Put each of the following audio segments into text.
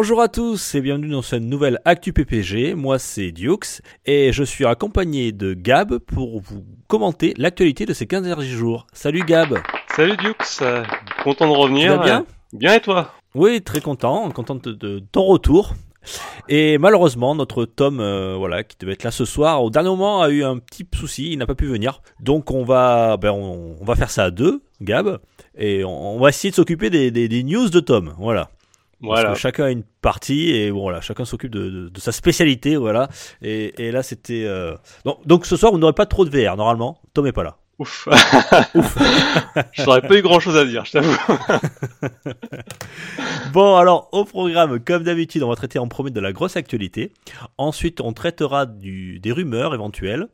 Bonjour à tous et bienvenue dans cette nouvelle Actu PPG. Moi c'est Dukes et je suis accompagné de Gab pour vous commenter l'actualité de ces 15 derniers jours. Salut Gab. Salut Dukes, content de revenir. Tu vas bien? Bien et toi? Oui, très content, content de, de ton retour. Et malheureusement, notre Tom, euh, voilà, qui devait être là ce soir, au dernier moment a eu un petit souci, il n'a pas pu venir. Donc on va, ben, on, on va faire ça à deux, Gab, et on, on va essayer de s'occuper des, des- des news de Tom, voilà. Voilà. Parce que chacun a une partie et bon, voilà, chacun s'occupe de, de- de sa spécialité, voilà. Et, et là, c'était. euh, Donc, donc ce soir, vous n'aurez pas trop de VR normalement. Tom est pas là. Ouf. J'aurais pas eu grand chose à dire, je t'avoue. Bon, alors au programme, comme d'habitude, on va traiter en premier de la grosse actualité. Ensuite, on traitera du, des rumeurs éventuelles.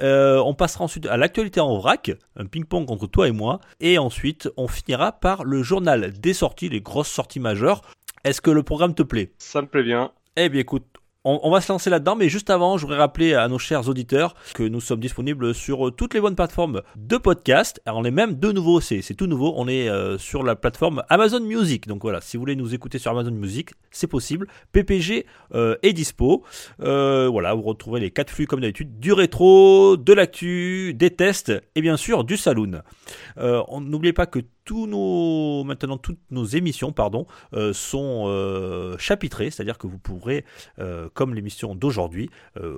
Euh, on passera ensuite à l'actualité en vrac, un ping-pong entre toi et moi. Et ensuite, on finira par le journal des sorties, les grosses sorties majeures. Est-ce que le programme te plaît? Ça me plaît bien. Eh bien écoute, on, on va se lancer là-dedans, mais juste avant, je voudrais rappeler à nos chers auditeurs que nous sommes disponibles sur euh, toutes les bonnes plateformes de podcast. Alors on est même de nouveau, c'est tout nouveau, on est euh, sur la plateforme Amazon Music. Donc voilà, si vous voulez nous écouter sur Amazon Music, c'est possible. PPG euh, est dispo. Euh, voilà, vous retrouverez les quatre flux comme d'habitude, du rétro, de l'actu, des tests et bien sûr du saloon. On- N'oubliez pas que tous nos, maintenant toutes nos émissions, pardon, euh, sont euh, chapitrées, c'est-à-dire que vous pourrez euh, comme l'émission d'aujourd'hui,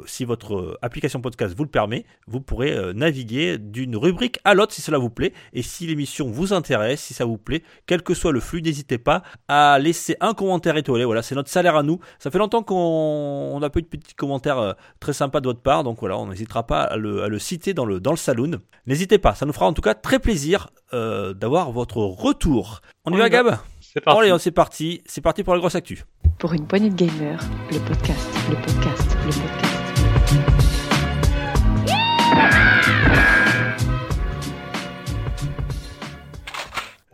si votre application podcast vous le permet, vous pourrez naviguer d'une rubrique à l'autre si cela vous plaît. Et si l'émission vous intéresse, si ça vous plaît, quel que soit le flux, n'hésitez pas à laisser un commentaire étoilé. Voilà, c'est notre salaire à nous. Ça fait longtemps qu'on on n'a pas eu de petits commentaires très sympas de votre part, donc voilà, on n'hésitera pas à le, à le citer dans le, dans le saloon. N'hésitez pas, ça nous fera en tout cas très plaisir d'avoir votre retour. On y On va. Gab C'est parti. Allez, c'est parti, c'est parti pour la grosse actu. Pour une poignée de gamers, le podcast, le podcast, le podcast.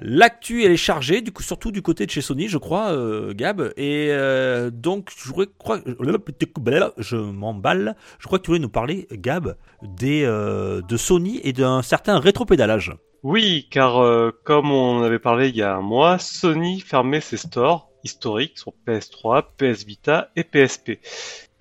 L'actu elle est chargée, surtout du côté de chez Sony, je crois, euh, Gab. Et euh, donc je croire, je m'emballe. Je crois que tu voulais nous parler, Gab, des euh, de Sony et d'un certain rétropédalage. Oui, car comme on avait parlé il y a un mois, Sony fermait ses stores historiques sur PS3, PS Vita et PSP.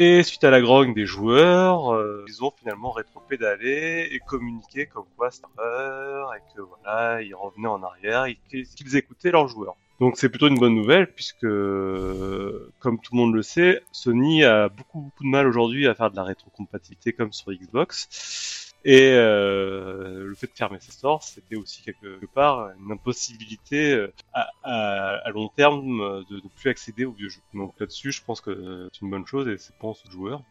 Et suite à la grogne des joueurs, euh, ils ont finalement rétropédalé et communiqué comme quoi c'était et que voilà, ils revenaient en arrière et qu'ils écoutaient leurs joueurs. Donc c'est plutôt une bonne nouvelle puisque, euh, comme tout le monde le sait, Sony a beaucoup beaucoup de mal aujourd'hui à faire de la rétrocompatibilité comme sur Xbox. Et euh, le fait de fermer ses stores, c'était aussi quelque part une impossibilité euh, à, à- à long terme euh, de ne plus accéder aux vieux jeux. Donc là-dessus, je pense que c'est une bonne chose et c'est pense aux joueurs.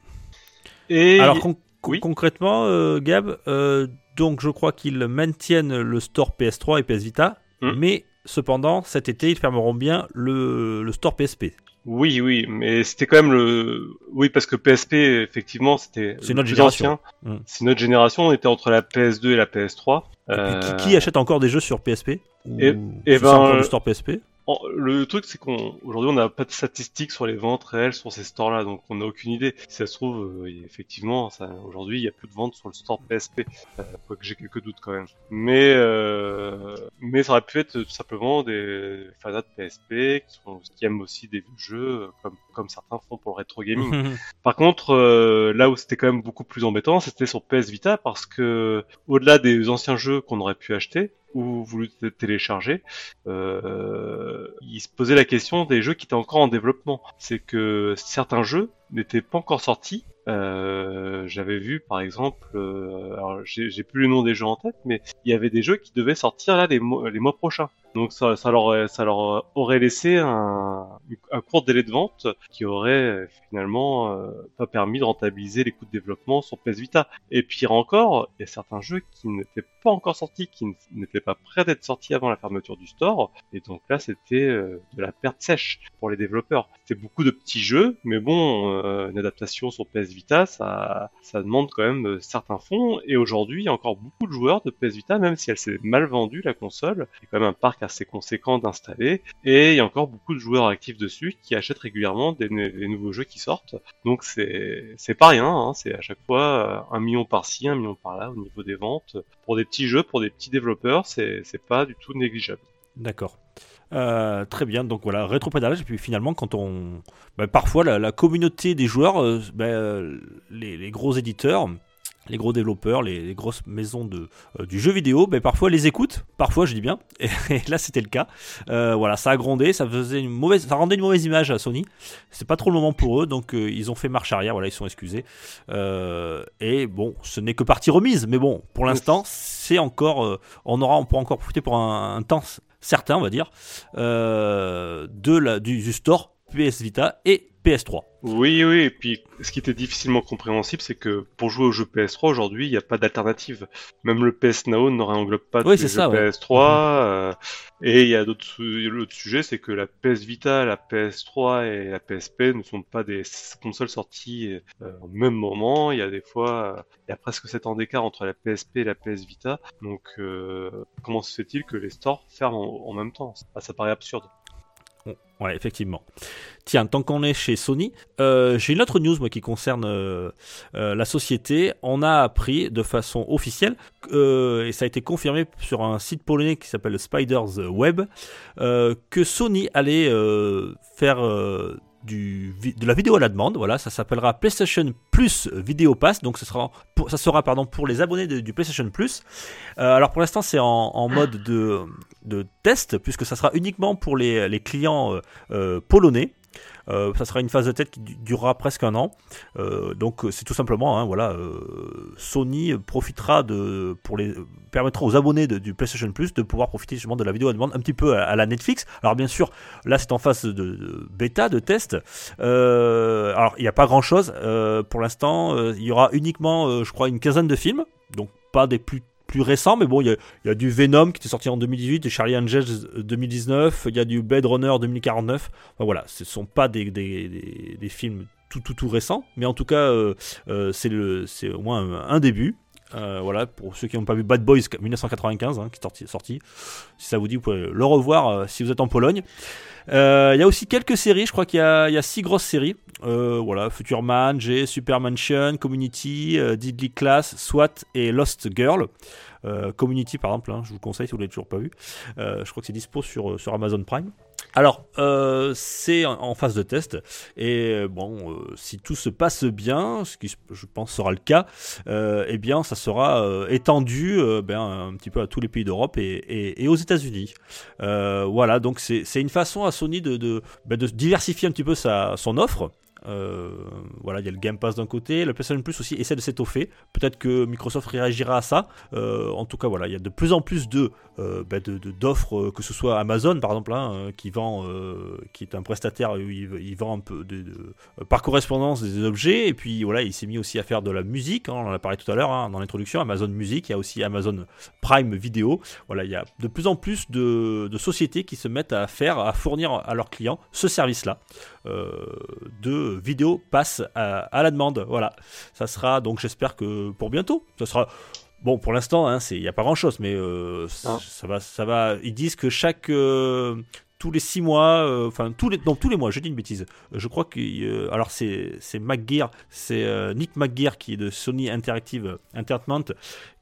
Et Alors con- con- Oui. concrètement, euh, Gab, euh, donc je crois qu'ils maintiennent le store PS3 et PS Vita, Hmm. mais cependant cet été ils fermeront bien le, le store PSP. Oui, oui, mais c'était quand même le, oui, parce que PSP, effectivement, c'était C'est notre génération. Mm. C'est notre génération. On était entre la PS2 et la PS3. Et puis, Euh, qui, qui achète encore des jeux sur PSP Ou et- c'est et ça ben, euh, store PSP Le truc, c'est qu'on aujourd'hui on n'a pas de statistiques sur les ventes réelles sur ces stores-là, donc on n'a aucune idée. Si ça se trouve, euh, effectivement, aujourd'hui, il y a plus de ventes sur le store PSP, euh, quoique j'ai quelques doutes quand même. Mais euh, mais ça aurait pu être tout simplement des fanats de PSP qui, aiment aussi des jeux, euh, comme comme certains font pour le rétro gaming. Par contre, euh, là où c'était quand même beaucoup plus embêtant, c'était sur PS Vita parce que au-delà des anciens jeux qu'on aurait pu acheter ou voulu télécharger, euh, il se posait la question des jeux qui étaient encore en développement. C'est que certains jeux n'étaient pas encore sortis. Euh, J'avais vu par exemple, alors j'ai j'ai plus le nom des jeux en tête, mais il y avait des jeux qui devaient sortir là les mois, les mois prochains. Donc ça, ça, leur, ça leur aurait laissé un, un court délai de vente qui aurait finalement euh, pas permis de rentabiliser les coûts de développement sur PS Vita. Et pire encore, il y a certains jeux qui n'étaient pas encore sortis, qui n'étaient pas prêts d'être sortis avant la fermeture du store. Et donc là, c'était euh, de la perte sèche pour les développeurs. C'était beaucoup de petits jeux, mais bon, euh, une adaptation sur PS Vita, ça, ça demande quand même certains fonds. Et aujourd'hui, il y a encore beaucoup de joueurs de PS Vita, même si elle s'est mal vendue la console. Il y a quand même un parc assez conséquent d'installer. Et il y a encore beaucoup de joueurs actifs dessus qui achètent régulièrement des, nouveaux jeux qui sortent. Donc c'est c'est pas rien, hein. c'est à chaque fois euh, un million par-ci, un million par-là au niveau des ventes. Pour des petits jeux, pour des petits développeurs, c'est pas du tout négligeable. D'accord. Euh, très bien, donc voilà, rétropédalage, et puis finalement, quand on. Bah, parfois, la, communauté des joueurs, euh, les, les, gros éditeurs, les gros développeurs, les, grosses maisons de, euh, du jeu vidéo, ben, parfois les écoutent, parfois je dis bien, et, là c'était le cas. Euh, voilà, ça a grondé, ça faisait une mauvaise, ça rendait une mauvaise image à Sony. C'est pas trop le moment pour eux, donc euh, ils ont fait marche arrière, voilà, ils sont excusés. et bon, ce n'est que partie remise, mais bon, pour l'instant, c'est encore, on aura, on pourra encore profiter pour un, temps certain, on va dire, de la, du, du store PS Vita et PS3. Oui, oui, et puis ce qui était difficilement compréhensible, c'est que pour jouer au jeu PS3 aujourd'hui, il n'y a pas d'alternative. Même le PS Now ne réenglobe pas oui, jeux PS3. Euh, et il y a d'autres l'autre sujet, c'est que la PS Vita, la PS3 et la PSP ne sont pas des consoles sorties euh, au même moment. Il y a des fois, il y a presque 7 ans d'écart entre la PSP et la PS Vita. Donc, euh, comment se fait-il que les stores ferment en, même temps? Ah, Ça paraît absurde. Ouais, effectivement. Tiens, tant qu'on est chez Sony, euh, j'ai une autre news moi, qui concerne euh, euh, la société. On a appris de façon officielle, et ça a été confirmé sur un site polonais qui s'appelle Spiders Web, que Sony allait faire de la vidéo à la demande. Voilà, ça s'appellera PlayStation Plus Vidéo Pass. Donc, ça sera pour, les abonnés du PlayStation Plus. Euh, alors pour l'instant, c'est en, mode de, test puisque ça sera uniquement pour les, les clients euh, euh, polonais. Euh, ça sera une phase de test qui durera presque un an. Euh, donc c'est tout simplement, hein, voilà, euh, Sony profitera de, pour les, permettra aux abonnés du PlayStation Plus de pouvoir profiter justement de la vidéo à demande un petit peu à, la Netflix. Alors bien sûr, là c'est en phase de, bêta, de test. alors il n'y a pas grand chose pour l'instant. il y aura uniquement, je crois, une quinzaine de films. Donc pas des plus plus récent, mais bon, il y, a du Venom qui était sorti en 2018, du Charlie Angels 2019, il y a du Blade Runner 2049. Enfin, voilà, ce ne sont pas des, des, des, films tout, tout, tout récents, mais en tout cas, euh, euh, c'est au moins un, début. Euh, voilà, pour ceux qui n'ont pas vu Bad Boys 1995, hein, qui est sorti, sorti, si ça vous dit, vous pouvez le revoir si vous êtes en Pologne. Il y a aussi quelques séries, je crois qu'il y, y, a six grosses séries. voilà, Future Man, G, Super Mansion, Community, Deadly Class, SWAT et Lost Girl. Euh, Community par exemple, hein, je vous conseille si vous l'avez toujours pas vu. Euh, je crois que c'est dispo sur, euh, sur Amazon Prime. Alors, c'est en, phase de test, et bon, si tout se passe bien, ce qui je pense sera le cas, eh bien, ça sera étendu ben, un petit peu à tous les pays d'Europe et, aux États-Unis. voilà, donc c'est une façon à Sony de, de, ben, de diversifier un petit peu sa, son offre. Euh, voilà, il y a le Game Pass d'un côté, le PlayStation Plus aussi essaie de s'étoffer. Peut-être que Microsoft réagira à ça. Euh, en tout cas, voilà, il y a de plus en plus de euh, bah, d'offres, que ce soit Amazon par exemple, hein, qui vend, qui est un prestataire, il, vend par correspondance des objets. Et puis voilà, il s'est mis aussi à faire de la musique. Hein, on en a parlé tout à l'heure hein, dans l'introduction. Amazon Music, il y a aussi Amazon Prime Video. Voilà, il y a de plus en plus de, de sociétés qui se mettent à faire, à fournir à leurs clients ce service-là de vidéo passe à, la demande. Voilà, ça sera donc j'espère que pour bientôt. Ça sera bon pour l'instant, hein, il n'y a pas grand chose, mais euh, ah. ça va, ça va. Ils disent que chaque euh, tous les six mois, euh, enfin tous les, non tous les mois, je dis une bêtise. Je crois que alors c'est c'est McGear, c'est Nick McGear qui est de Sony Interactive Entertainment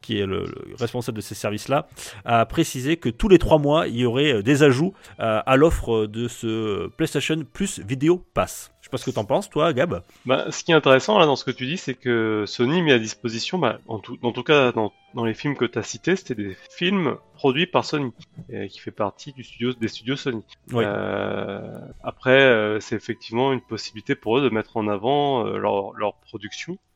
qui est le, responsable de ces services-là, a précisé que tous les trois mois, il y aurait des ajouts à l'offre de ce PlayStation Plus Video Pass. Je sais pas ce que t'en penses, toi, Gab. Bah, ce qui est intéressant là dans ce que tu dis, c'est que Sony met à disposition, bah, en, tout, tout cas dans, dans les films que tu as cités, c'était des films produits par Sony, et qui fait partie du studio, des studios Sony. après, euh, c'est effectivement une possibilité pour eux de mettre en avant euh, leur, leur, production Euh,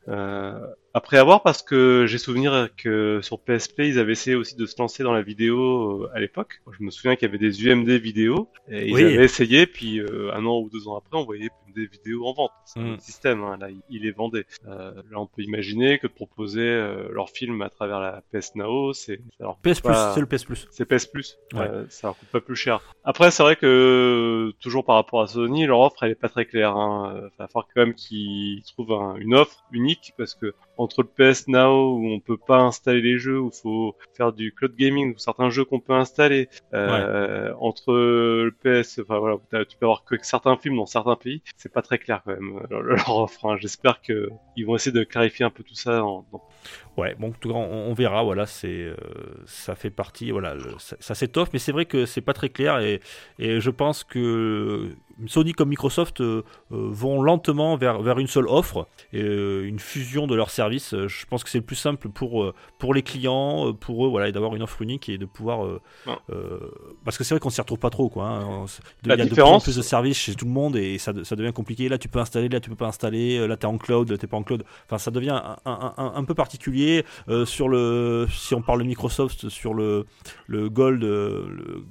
après avoir parce que j'ai souvenir que sur PSP ils avaient essayé aussi de se lancer dans la vidéo euh, à l'époque. Je me souviens qu'il y avait des UMD vidéo et ils Oui. avaient essayé puis euh, un an ou deux ans après on voyait des vidéos en vente. C'est Mm. un système hein, là ils les vendaient. Euh, là on peut imaginer que de proposer euh, leur film à travers la PS Now c'est coûte PS Plus, pas- c'est le PS Plus. c'est PS Plus, Ouais. Euh, ça leur coûte pas plus cher. Après, c'est vrai que toujours par rapport à Sony, leur offre elle est pas très claire. Hein. Euh, va falloir quand même qu'ils trouvent un- une offre unique parce que entre le PS Now où on peut pas installer les jeux, où faut faire du cloud gaming, ou certains jeux qu'on peut installer, euh, entre le PS, enfin voilà, tu peux avoir que certains films dans certains pays, c'est pas très clair quand même leur, leur offre. hein. J'espère que ils vont essayer de clarifier un peu tout ça Ouais, bon, en tout cas, on, on verra. Voilà, c'est, euh, ça fait partie. Voilà, le- ça, ça s'étoffe, mais c'est vrai que c'est pas très clair et, et je pense que Sony comme Microsoft euh, euh, vont lentement vers, vers une seule offre et euh, une fusion de leurs services. Je pense que c'est le plus simple pour pour les clients, pour eux, voilà, et d'avoir une offre unique et de pouvoir. Ouais. parce que c'est vrai qu'on s'y retrouve pas trop, quoi. hein. Il y a de plus en différence- plus de services chez tout le monde et ça, ça devient compliqué. Là, tu peux installer, là, tu peux pas installer. Là, t'es en cloud, là, t'es pas en cloud. Enfin, ça devient un, un- un- un peu particulier. Euh, sur le, si on parle de Microsoft, sur le, le Gold, le,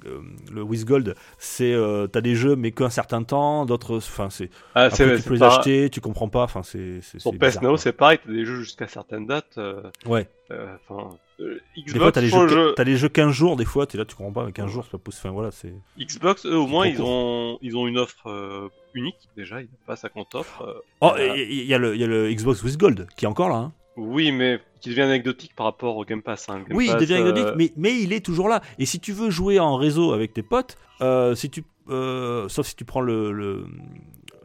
le With Gold, c'est, euh, t'as des jeux mais qu'un certain temps, d'autres, enfin, c'est, Ah, après, tu peux les pas- acheter, tu comprends pas, enfin, c'est, c'est PS Now, c'est pareil, t'as des jeux jusqu'à certaines dates. euh, Ouais. euh, Enfin, euh, Xbox, Des fois, t'as les, pour jeux, jeu- t'as les jeux 15 jours, des fois, t'es là, tu comprends pas, mais 15 jours, c'est pas possible. Enfin, voilà, c'est. Xbox, eux, au moins, ils court. ont, ils ont une offre euh, unique. Déjà, ils n'ont pas 50 offres. euh. Oh, Voilà. il y, y a le, il y a le Xbox With Gold qui est encore là. hein. Oui, mais qui devient anecdotique par rapport au Game Pass. hein. Game Oui, il Pass, devient euh, anecdotique, mais, mais il est toujours là. Et si tu veux jouer en réseau avec tes potes, euh, si tu, euh, sauf si tu prends le, le,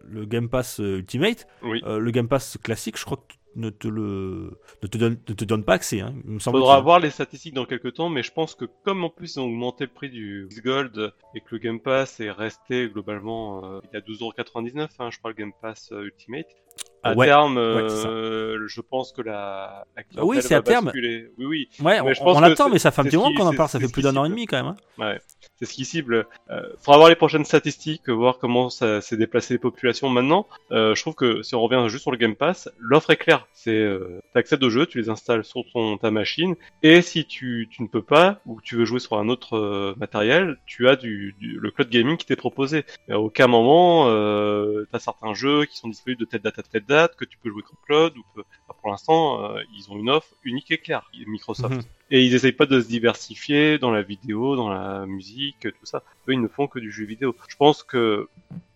le Game Pass euh, Ultimate, Oui. euh, le Game Pass classique, je crois que ne te le ne te donne, ne te donne pas accès. Hein. Il me semble Faudra que- voir les statistiques dans quelques temps, mais je pense que comme en plus ils ont augmenté le prix du Gold et que le Game Pass est resté globalement, euh, il a 12,99€, hein, je crois le Game Pass Ultimate. À Ouais, terme, ouais, euh, je pense que la, la Ah oui, c'est à terme. basculer. Oui, oui. Ouais, Mais on, je pense on que attend, c'est- mais ça fait un petit moment qu'on en parle. Ça fait plus d'un an et demi quand même. hein. Ouais, c'est ce qui cible. Euh, faudra voir les prochaines statistiques, voir comment ça s'est déplacé les populations maintenant. Euh, je trouve que si on revient juste sur le Game Pass, l'offre est claire. C'est euh, t'accèdes aux jeux, tu les installes sur ton ta machine, et si tu, tu ne peux pas ou tu veux jouer sur un autre euh, matériel, tu as du, du- le cloud gaming qui t'est proposé. Et à aucun moment, euh, t'as certains jeux qui sont disponibles de telle date à telle date que tu peux jouer qu'en cloud ou que enfin, pour l'instant euh, ils ont une offre unique et claire, Microsoft. Mhm. Et ils essayent pas de se diversifier dans la vidéo, dans la musique, tout ça. Eux, ils ne font que du jeu vidéo. Je pense que,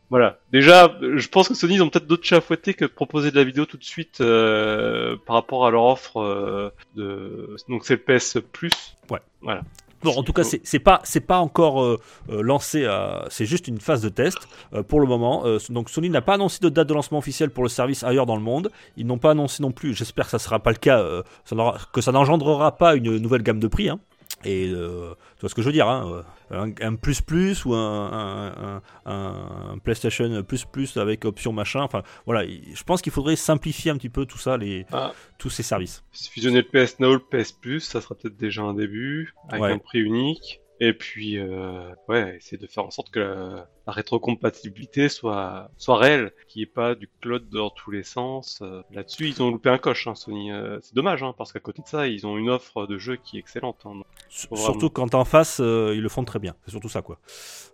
voilà. Déjà, je pense que Sony, ils ont peut-être d'autres chats à fouetter que de proposer de la vidéo tout de suite euh, par rapport à leur offre euh, de. Donc c'est le PS Plus. Ouais. Voilà. Bon, en tout cas, c'est c'est pas c'est pas encore euh, euh, lancé. à- C'est juste une phase de test euh, pour le moment. Euh, donc Sony n'a pas annoncé de date de lancement officielle pour le service ailleurs dans le monde. Ils n'ont pas annoncé non plus. J'espère que ça sera pas le cas. euh, ça que ça n'engendrera pas une nouvelle gamme de prix. hein. Et euh, tu vois ce que je veux dire hein, euh, un, un plus plus ou un, un, un- un PlayStation plus plus avec option machin. Enfin voilà, il- je pense qu'il faudrait simplifier un petit peu tout ça, les Ah. tous ces services. Fusionner le PS Now, le PS Plus, ça sera peut-être déjà un début, avec Ouais. un prix unique. Et puis, euh, ouais, essayer de faire en sorte que la, la rétrocompatibilité soit, soit réelle, qu'il n'y ait pas du cloud dans tous les sens. Euh, Là-dessus, ils ont loupé un coche, hein, Sony. Euh, c'est dommage, hein, parce qu'à côté de ça, ils ont une offre de jeu qui est excellente. hein. Surtout quand en face, euh, ils le font très bien. C'est surtout ça, quoi.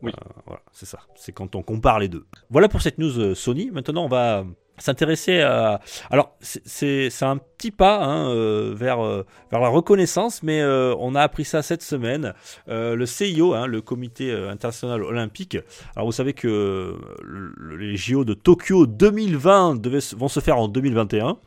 Oui. Voilà, c'est ça. C'est quand on compare les deux. Voilà pour cette news Sony. Maintenant, on va s'intéresser à. Alors, c'est- un petit pas hein, euh, vers, euh, vers la reconnaissance, mais euh, on a appris ça cette semaine. Le CIO, hein, le Comité international olympique. Alors, vous savez que le- les JO de Tokyo 2020 devaient vont se faire en 2021.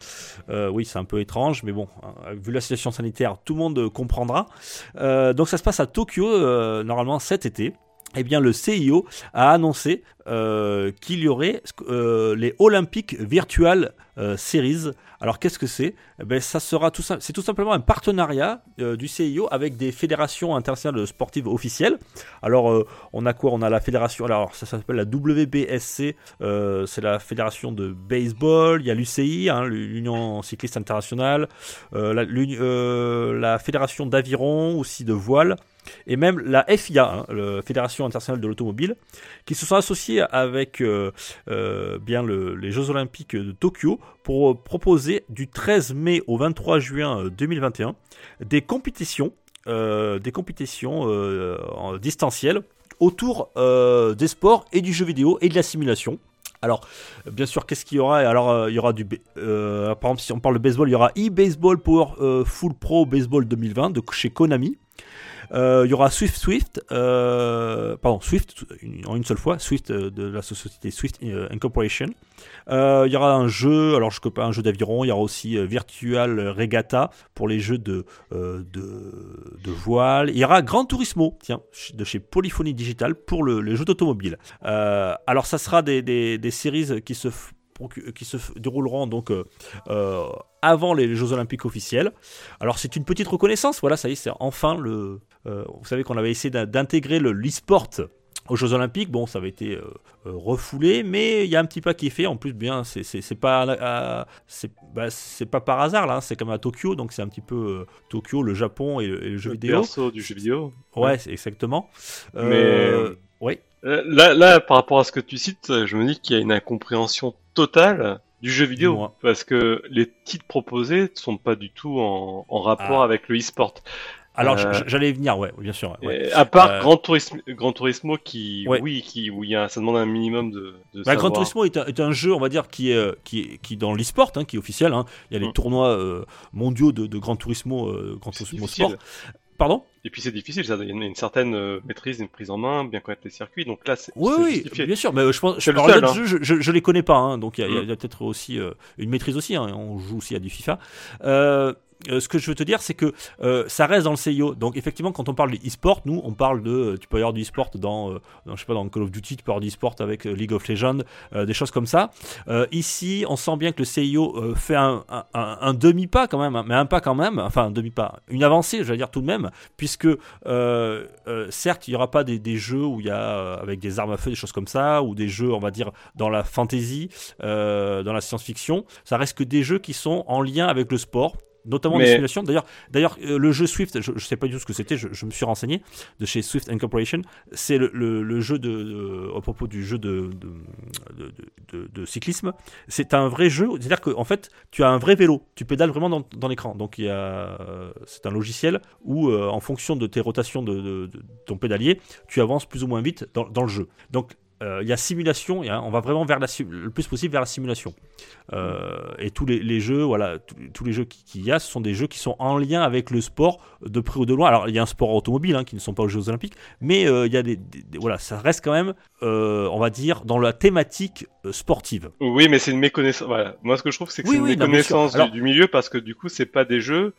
Euh, oui, c'est un peu étrange, mais bon, hein, vu la situation sanitaire, tout le monde comprendra. Donc ça se passe à Tokyo, normalement cet été. Eh bien, le CIO a annoncé euh, qu'il y aurait euh, les Olympiques Virtual euh, Series. Alors, qu'est-ce que c'est? Eh ben, ça sera tout c'est tout simplement un partenariat du CIO avec des fédérations internationales sportives officielles. Alors, on a quoi? On a la fédération. Alors, ça s'appelle la WBSC. c'est la fédération de baseball. Il y a l'UCI, hein, l'Union cycliste internationale. la fédération d'aviron, aussi de voile. Et même la FIA, hein, la Fédération internationale de l'automobile, qui se sont associés avec euh, euh, bien le- les Jeux olympiques de Tokyo pour euh, proposer du 13 mai au 23 juin euh, 2021 des compétitions, euh, des compétitions euh, en distancielles autour euh, des sports et du jeu vidéo et de la simulation. Alors, euh, bien sûr, qu'est-ce qu'il y aura? Alors, euh, il y aura du. euh, par exemple, si on parle de baseball, il y aura eBaseball euh, Full Pro Baseball 2020 de chez Konami. Euh, il y aura Swift Swift, euh, pardon, Swift en une seule fois, Swift euh, de la société Swift Incorporation. Il y aura un jeu, alors je ne pas un jeu d'aviron, il y aura aussi Virtual Regatta pour les jeux de, de, voile. Il y aura Gran Turismo, tiens, de chez Polyphony Digital pour le, les jeux d'automobile. Alors ça sera des, des, des séries qui se qui se dérouleront donc euh, euh, avant les Jeux Olympiques officiels. Alors c'est une petite reconnaissance, voilà, ça y est, c'est enfin le. euh, vous savez qu'on avait essayé d'in- d'intégrer le l'e-sport aux Jeux Olympiques. Bon, ça avait été euh, euh, refoulé, mais il y a un petit pas qui est fait. En plus, bien, c'est- pas c'est bah, c'est pas par hasard là, hein, c'est comme à Tokyo, donc c'est un petit peu euh, Tokyo, le Japon et le, et le jeu Le vidéo. perso du jeu vidéo. Ouais, c'est exactement. Mais, Euh, ouais. Euh, Là, là, par rapport à ce que tu cites, je me dis qu'il y a une incompréhension totale du jeu vidéo. Parce que les titres proposés ne sont pas du tout en, en rapport Ah. avec le e-sport. Alors Euh, j'allais y venir, ouais, bien sûr. ouais. À part Euh, Grand, Turismo, Grand Turismo qui, Ouais. oui, qui, où il y a, ça demande un minimum de, de Bah, Gran savoir. Turismo est un, est un jeu, on va dire, qui est, euh, qui est, qui dans l'e-sport, hein, qui est officiel. hein. Il y a les Mm. tournois euh, mondiaux de, de Gran Turismo, euh, Gran C'est Turismo. Sport. Pardon Et puis c'est difficile, ça, il y a une, une certaine euh, maîtrise, une prise en main, bien connaître les circuits. Donc là, c'est Oui, oui, justifié. bien sûr. Mais euh, je pense, je parle seul, hein. je, je, je les connais pas, hein, donc il y a, Mm. a peut-être aussi euh, une maîtrise aussi. hein, on joue aussi à du FIFA. Euh, ce que je veux te dire, c'est que euh, ça reste dans le CIO. Donc effectivement, quand on parle d'e-sport, nous, on parle de, euh, tu peux avoir du e-sport dans, dans, je sais pas, dans Call of Duty, tu peux avoir du e-sport avec League of Legends, des choses comme ça. Ici, on sent bien que le CIO fait un, demi-pas quand même, hein, mais un pas quand même, enfin un demi-pas, une avancée, je vais dire tout de même, puisque certes, il n'y aura pas des, jeux où il y a avec des armes à feu, des choses comme ça, ou des jeux, on va dire, dans la fantasy, dans la science-fiction. Ça reste que des jeux qui sont en lien avec le sport. Notamment des Mais- simulations. D'ailleurs, d'ailleurs, euh, le jeu Swift, je ne sais pas du tout ce que c'était. Je, je me suis renseigné de chez Swift Incorporation. C'est le, le- le jeu de, de- à propos du jeu de, de, de- cyclisme. C'est un vrai jeu. C'est-à-dire qu'en fait, tu as un vrai vélo. Tu pédales vraiment dans, dans l'écran. Donc, il y a, euh, c'est un logiciel où, euh, en fonction de tes rotations de ton pédalier, tu avances plus ou moins vite dans, dans le jeu. Donc, euh, il y a simulation, il y a- on va vraiment vers la, le plus possible vers la simulation. Euh, et tous les, les jeux, voilà, tous, les jeux qui- qu'il y a, ce sont des jeux qui sont en lien avec le sport de près ou de loin. Alors, il y a un sport automobile hein, qui ne sont pas aux Jeux Olympiques, mais euh, y a des, des- des- voilà, ça reste quand même, on va dire, dans la thématique sportive. Oui, mais c'est une méconnaissance. Voilà. Moi, ce que je trouve, c'est que Oui, c'est une oui, méconnaissance du, Alors- du milieu parce que du coup, c'est pas des jeux.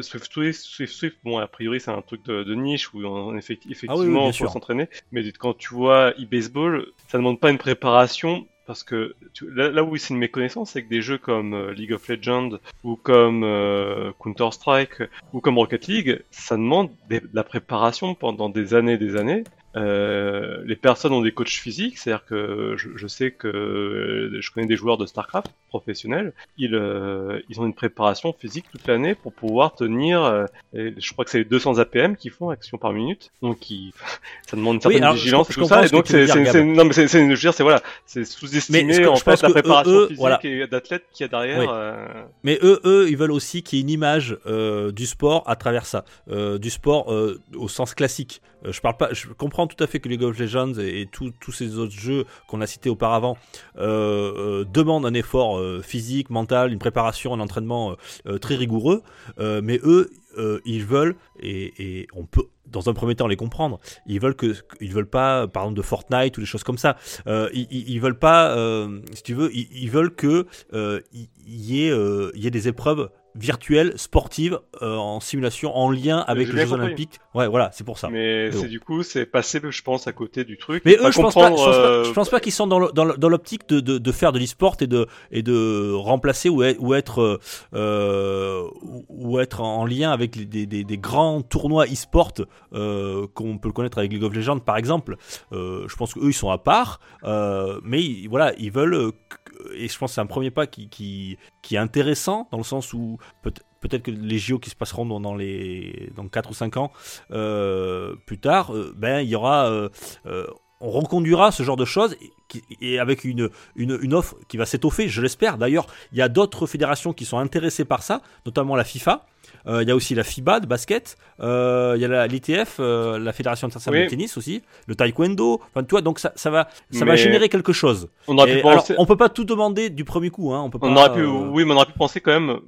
Swift Swift, Swift bon, a priori, c'est un truc de, de niche où on, effecti- Ah oui, effectivement, faut sûr. s'entraîner. Mais quand tu vois e-baseball, ça demande pas une préparation. Parce que là, où c'est une méconnaissance, c'est que des jeux comme euh, League of Legends ou comme euh, Counter Strike ou comme Rocket League, ça demande de la préparation pendant des années, et des années. Euh, les personnes ont des coachs physiques, c'est-à-dire que je, je sais que euh, je connais des joueurs de StarCraft professionnels, ils, euh, ils ont une préparation physique toute l'année pour pouvoir tenir, euh, je crois que c'est 200 APM qu'ils font action par minute, donc ils- ça demande une certaine alors, je- vigilance je et tout comprends ça, et donc c'est, non mais c'est, je veux dire, c'est voilà, c'est sous-estimé en je fait la préparation eux, physique voilà. et d'athlète y a derrière. Oui. Mais eux, eux, ils veulent aussi qu'il y ait une image du sport à travers ça, du sport au sens classique. Euh, je parle pas, je comprends tout à fait que League of Legends et, et tous ces autres jeux qu'on a cités auparavant euh, euh, demandent un effort euh, physique, mental, une préparation, un entraînement euh, très rigoureux. Mais eux, ils veulent et, et on peut dans un premier temps les comprendre. Ils veulent que, ils veulent pas, par exemple de Fortnite ou des choses comme ça. Ils, ils, veulent pas, si tu veux, ils, ils veulent que il y il y ait des épreuves virtuelles, sportives, euh, en simulation, en lien avec les Jeux. Olympiques. Ouais, voilà, c'est pour ça. Mais, mais c'est du coup, c'est passé, je pense, à côté du truc. eux, Pas je pense pas, je comprendre, pense pas, euh, je pense pas qu'ils sont dans l'optique de, de, de faire de l'e-sport et de et de remplacer ou être ou être euh, ou- être en lien avec les- des, des, des grands tournois e-sport euh, qu'on peut le connaître avec League of Legends par exemple. Je pense qu'eux ils sont à part, mais voilà, ils veulent et je pense que c'est un premier pas qui, qui, qui est intéressant dans le sens où peut peut-être que les JO qui se passeront dans, les dans 4 ou 5 ans euh, plus tard, euh, ben il y aura, euh, on reconduira ce genre de choses et, avec une, une offre qui va s'étoffer, je l'espère. D'ailleurs, il y a d'autres fédérations qui sont intéressées par ça, notamment la FIFA. Euh, Il y a aussi la FIBA de basket, euh, il y a la- l'ITF, euh, la Fédération internationale Oui. de tennis aussi, le taekwondo. Enfin, tu vois, donc ça, ça va, ça va générer quelque chose. On aurait Et pu alors, penser. on peut pas tout demander du premier coup, hein. On peut pas. On aurait pu, euh, oui, mais on aurait pu penser quand même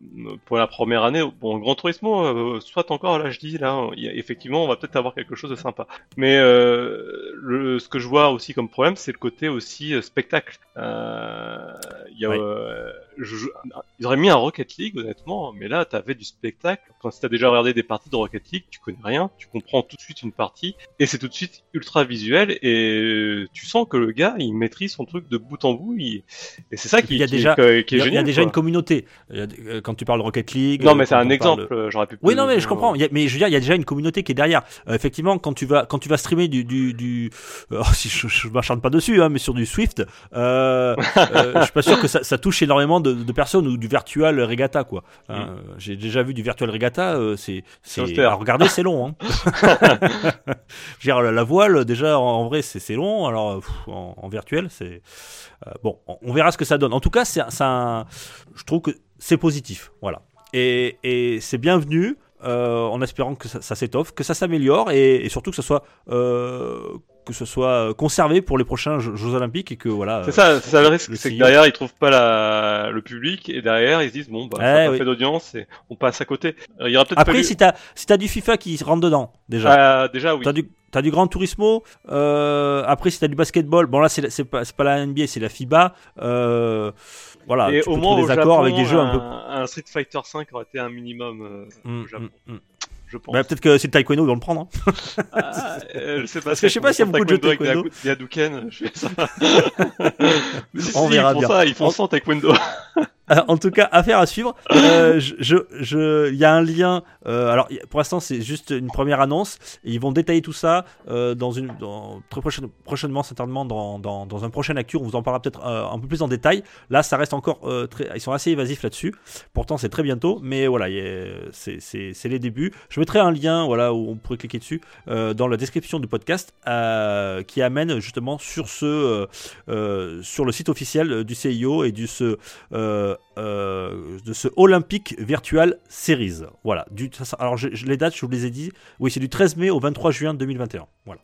pour la première année. Bon, Grand Turismo, soit encore là, je dis là, il y a- effectivement, on va peut-être avoir quelque chose de sympa. Mais le, ce que je vois aussi comme problème, c'est le côté aussi spectacle. Il y a, Oui. Je- ils auraient mis un Rocket League, honnêtement, mais là, t'avais du spectacle. Quand t'as déjà regardé des parties de Rocket League, tu connais rien, tu comprends tout de suite une partie, et c'est tout de suite ultra visuel, et euh, tu sens que le gars, il maîtrise son truc de bout en bout, il- et c'est ça qui, y a qui déjà- est, qui est génial. il y a déjà quoi. une communauté. Euh, Quand tu parles de Rocket League. Non, euh, mais c'est un exemple. parle- J'aurais pu. Oui, non, mais je comprends. A- mais je veux dire, il y a déjà une communauté qui est derrière. Euh, effectivement, quand tu vas, quand tu vas streamer du, du, du euh, si je, je m'acharne pas dessus, hein, mais sur du Swift, euh, euh, je suis pas sûr que ça, ça touche énormément de, de personnes ou du virtual regatta, quoi. Hein, euh, J'ai déjà vu du virtual regatta, euh, c'est, alors regardez, c'est long. Hein. dire, la, voile, déjà, en, en vrai, c'est, long. Alors, pff, en, en virtuel, c'est euh, bon. On, on verra ce que ça donne. En tout cas, c'est, un- je trouve que c'est positif. Voilà. Et, et c'est bienvenu. euh, en espérant que ça, ça s'étoffe, que ça s'améliore et, et surtout que ce soit que ce soit conservé pour les prochains Jeux, Jeux Olympiques et que voilà. C'est ça, c'est ça le risque, le c'est que derrière ils trouvent pas la... le public et derrière ils se disent bon bah ça a Eh pas oui. fait d'audience et on passe à côté. Euh, Il y aura peut-être Après, si t'as si t'as du FIFA qui rentre dedans déjà, Ah, déjà oui. T'as du, t'as du Gran Turismo. Euh, après, si t'as du basketball, bon là, c'est, pas, c'est pas la NBA, c'est la FIBA. Euh, voilà, et tu au peux moins trouver des accords Japon, avec des jeux un peu. un, un Street Fighter 5 aurait été un minimum euh, Mm, au Japon, mm, mm. Je pense. Bah, peut-être que c'est le taekwondo, ils vont le prendre. hein. Ah, euh, je sais pas. Parce que je sais pas s'il y a beaucoup de jeux taekwondo. Haku- des Hadouken, je fais ça. Mais si, On si, verra ils font bien. ça, ils font On- ça en taekwondo. Euh, en tout cas, affaire à suivre. Euh, y a un lien. euh, alors, pour l'instant, c'est juste une première annonce. Ils vont détailler tout ça euh, dans une, très prochaine- prochainement, certainement dans, dans, dans un prochain actu. On vous en parlera peut-être un peu plus en détail. Là, ça reste encore très. Ils sont assez évasifs là-dessus. Pourtant, c'est très bientôt. Mais voilà, c'est les débuts. Je mettrai un lien, voilà, où on pourrait cliquer dessus dans la description du podcast, qui amène justement sur ce, sur le site officiel du CIO et du ce euh, euh, de ce Olympic Virtual Series. Voilà. Du, ça- alors, je, je- les dates, je vous les ai dit. Oui, c'est du 13 mai au 23 juin 2021. Voilà.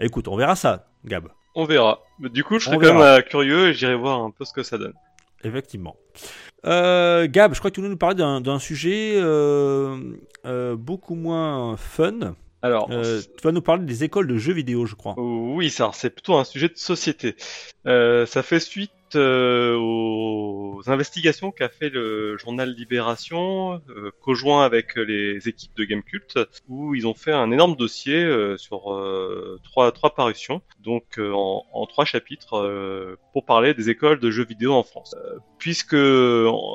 Écoute, on verra ça, Gab. On verra. Mais du coup, je serais quand même euh, curieux et j'irai voir un peu ce que ça donne. Effectivement. Euh, Gab, je crois que tu voulais nous parler d'un sujet beaucoup moins fun. Alors, Euh, tu vas nous parler des écoles de jeux vidéo, je crois. Oui, ça, c'est plutôt un sujet de société. Euh, ça fait suite euh, aux investigations qu'a fait le journal Libération, euh, conjoint avec les équipes de Gamecult, où ils ont fait un énorme dossier euh, sur euh, trois, trois parutions, donc euh, en, en trois chapitres, euh, pour parler des écoles de jeux vidéo en France. Puisque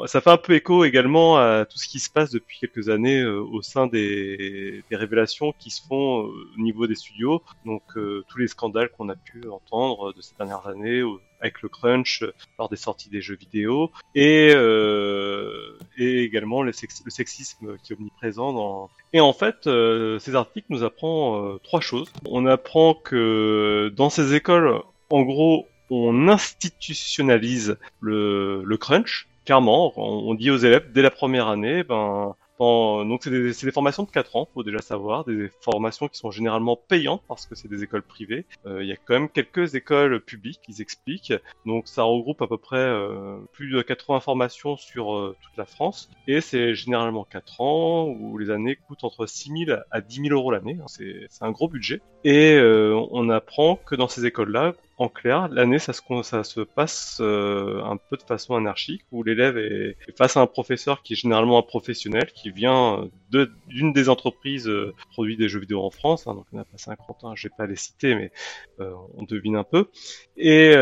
ça fait un peu écho également à tout ce qui se passe depuis quelques années au sein des, des révélations qui se font au niveau des studios, donc tous les scandales qu'on a pu entendre de ces dernières années avec le crunch euh, lors des sorties des jeux vidéo et euh, et également le, sex- le sexisme qui est omniprésent dans et en fait euh, ces articles nous apprend euh, trois choses. On apprend que dans ces écoles en gros on institutionnalise le, le crunch. Clairement on, on dit aux élèves dès la première année ben donc c'est des, des formations de 4 ans, faut déjà savoir, des formations qui sont généralement payantes parce que c'est des écoles privées. Euh, Il y a quand même quelques écoles publiques qui expliquent. Donc ça regroupe à peu près euh, plus de 80 formations sur euh, toute la France. Et c'est généralement 4 ans où les années coûtent entre 6 000 à 10 000 euros l'année. C'est un gros budget. Et on apprend que dans ces écoles-là, en clair, l'année, ça se, passe euh, un peu de façon anarchique, où l'élève est, face à un professeur qui est généralement un professionnel, qui vient d'une des entreprises euh, produit des jeux vidéo en France, hein, donc on a pas 50 ans, je vais pas les citer, mais euh, on devine un peu. Et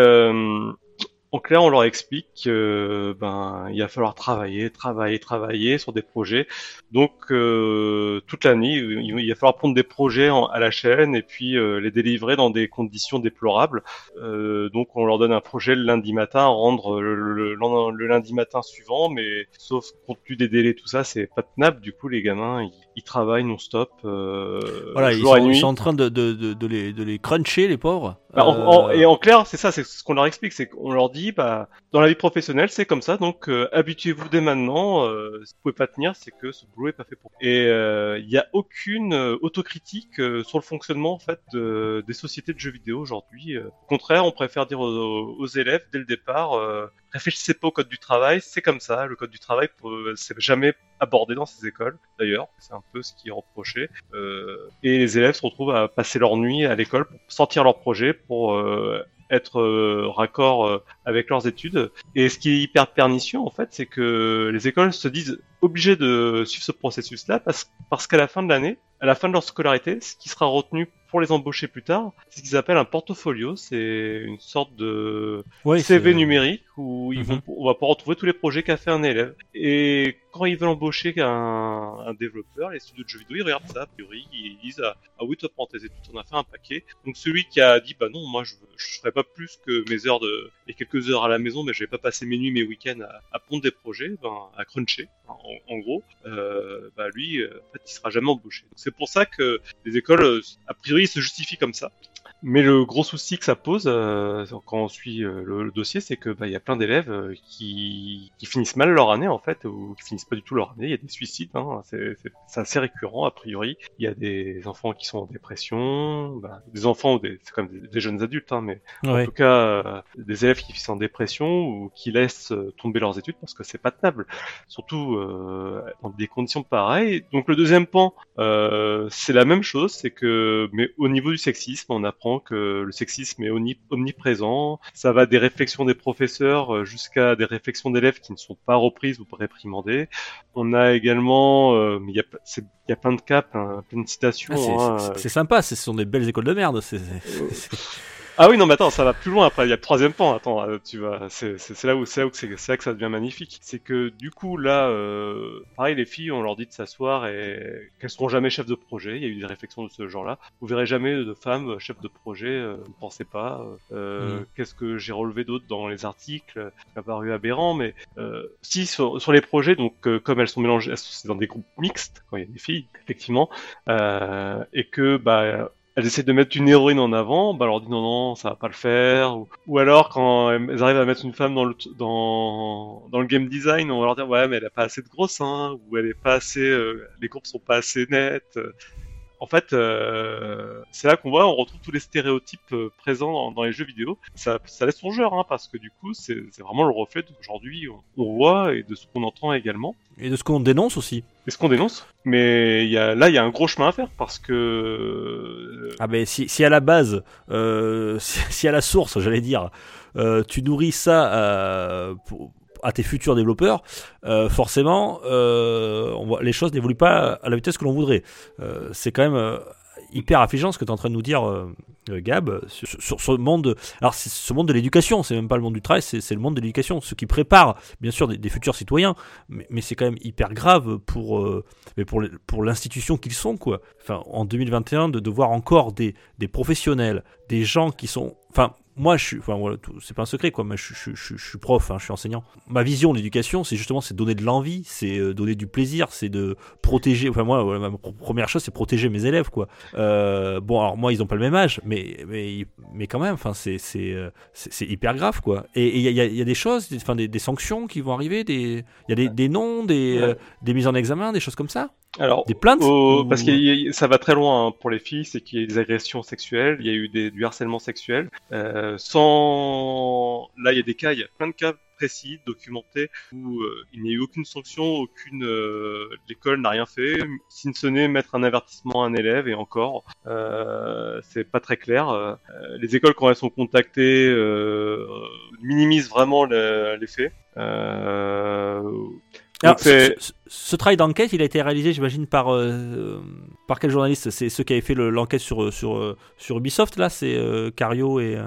en clair, on leur explique que ben va falloir travailler, travailler, travailler sur des projets. Donc euh, toute l'année, il, va falloir prendre des projets à la chaîne et puis euh, les délivrer dans des conditions déplorables. Euh, donc on leur donne un projet le lundi matin, rendre le lundi matin suivant, mais sauf compte tenu des délais, tout ça, c'est pas tenable. Du coup, les gamins, ils, ils travaillent non-stop, euh, Voilà, ils sont, ils en train de, de, de, de les, de les cruncher, les pauvres. Bah, en- en- Euh, et en clair, c'est ça, c'est ce qu'on leur explique, c'est qu'on leur dit, bah, dans la vie professionnelle, c'est comme ça, donc euh, habituez-vous dès maintenant. Euh, si vous pouvez pas tenir, c'est que ce boulot est pas fait pour. vous. Et euh, il y a aucune euh, autocritique euh, sur le fonctionnement en fait de- des sociétés de jeux vidéo aujourd'hui. Euh, Au contraire, on préfère dire aux, aux élèves dès le départ, euh, réfléchissez pas au code du travail, c'est comme ça. Le code du travail, euh, c'est jamais abordé dans ces écoles. D'ailleurs, c'est un peu ce qui est reproché. Euh, et les élèves se retrouvent à passer leur nuit à l'école pour sortir leur projet, pour euh, être euh, raccord avec leurs études. Et ce qui est hyper pernicieux, en fait, c'est que les écoles se disent obligées de suivre ce processus-là parce, parce qu'à la fin de l'année, à la fin de leur scolarité, ce qui sera retenu pour les embaucher plus tard, c'est ce qu'ils appellent un portfolio. C'est une sorte de ouais, CV c'est- numérique où ils Mhm. vont, on va pouvoir retrouver tous les projets qu'a fait un élève. Et quand ils veulent embaucher un, développeur, les studios de jeux vidéo, ils regardent ça, a priori, ils disent ah, oui, toi prends tes études, on a fait un paquet. Donc celui qui a dit bah non, moi je, je ferai pas plus que mes heures et quelques heures à la maison, mais je vais pas passer mes nuits, mes week-ends à, pondre des projets, ben, à cruncher, en, en gros, euh, bah lui, euh, en fait, il sera jamais embauché. C'est pour ça que les écoles, euh, a priori, se justifient comme ça. Mais le gros souci que ça pose euh, quand on suit euh, le, le dossier, c'est que bah, il y a plein d'élèves euh, qui, qui finissent mal leur année en fait, ou qui finissent pas du tout leur année. Il y a des suicides, hein, c'est assez récurrent a priori. Il y a des enfants qui sont en dépression, bah, des enfants ou des, c'est comme des, des jeunes adultes, hein, mais Ouais. en tout cas euh, des élèves qui finissent en dépression ou qui laissent tomber leurs études parce que c'est pas tenable, surtout euh, dans des conditions pareilles. Donc le deuxième pan, euh, c'est la même chose, c'est que mais au niveau du sexisme, on apprend que le sexisme est omni- omniprésent. Ça va des réflexions des professeurs euh, jusqu'à des réflexions d'élèves qui ne sont pas reprises ou réprimandées. On a également, euh, il y a, c'est- il y a plein de cas, plein, plein de citations. Ah, c'est- hein, c'est sympa, ce sont des belles écoles de merde. c'est- Ah oui, non, mais attends, ça va plus loin après. Il y a le troisième pan. Attends, euh, tu vas, c'est là où c'est là où c'est c'est là que ça devient magnifique. C'est que du coup là, euh, pareil, les filles, on leur dit de s'asseoir et qu'elles seront jamais chefs de projet. Il y a eu des réflexions de ce genre-là. Vous verrez jamais de femmes chefs de projet. Euh, ne pensez pas. Euh, Mm. Qu'est-ce que j'ai relevé d'autre dans les articles Ça a paru aberrant, mais euh, si sur, sur les projets, donc euh, comme elles sont mélangées, elles sont c'est dans des groupes mixtes quand il y a des filles, effectivement, euh, et que bah elles essaient de mettre une héroïne en avant, bah on leur dit non non ça va pas le faire, ou, alors quand elles arrivent à mettre une femme dans le dans le game design, on va leur dire ouais mais elle a pas assez de gros seins, ou elle est pas assez, euh, les courbes sont pas assez nettes. En fait, euh, c'est là qu'on voit, on retrouve tous les stéréotypes euh, présents dans, les jeux vidéo. Ça, ça laisse songeur, hein, parce que du coup, c'est c'est vraiment le reflet d'aujourd'hui on, on voit et de ce qu'on entend également Et de ce qu'on dénonce aussi. Et ce qu'on dénonce. Mais y a, là, il y a un gros chemin à faire parce que euh, Ah ben si, si à la base, euh, si, si à la source, j'allais dire, euh, tu nourris ça euh, pour- à tes futurs développeurs, euh, forcément, euh, on voit, les choses n'évoluent pas à la vitesse que l'on voudrait. Euh, c'est quand même euh, hyper affligeant ce que tu es en train de nous dire, euh, euh, Gab, sur, ce monde. Alors, c'est ce monde de l'éducation, c'est même pas le monde du travail, c'est le monde de l'éducation, ce qui prépare, bien sûr, des, futurs citoyens, mais, c'est quand même hyper grave pour, euh, pour, pour l'institution qu'ils sont, quoi. Enfin, en 2021, de, de voir encore des, des professionnels, des gens qui sont. Enfin, moi, je suis. Enfin, voilà, c'est pas un secret, quoi. Moi, je, je- je- je suis prof, hein, je suis enseignant. Ma vision de l'éducation, c'est justement c'est donner de l'envie, c'est euh, donner du plaisir, c'est de protéger. Enfin, moi, voilà, ma pr- première chose, c'est protéger mes élèves, quoi. Euh, bon, alors moi, ils ont pas le même âge, mais mais mais quand même, enfin, c'est c'est euh, hyper grave, quoi. Et il y a, y y des choses, des- enfin, des, des sanctions qui vont arriver, des il y a des, des noms, des euh, des mises en examen, des choses comme ça, alors des plaintes. au- ou- parce que ça va très loin hein, pour les filles, c'est qu'il y a eu des agressions sexuelles, il y a eu des, du harcèlement sexuel. Euh, sans là, il y a des cas, il y a plein de cas précis, documentés, où euh, il n'y a eu aucune sanction, aucune euh, l'école n'a rien fait, si ce n'est mettre un avertissement à un élève et encore, euh, c'est pas très clair. Euh, les écoles quand elles sont contactées euh, minimisent vraiment le- les faits. Euh, Alors, ce, ce- ce travail d'enquête, il a été réalisé, j'imagine, par euh, par quel journaliste? C'est ceux qui avaient fait le- l'enquête sur sur euh, sur Ubisoft là, c'est euh, Cario et. euh,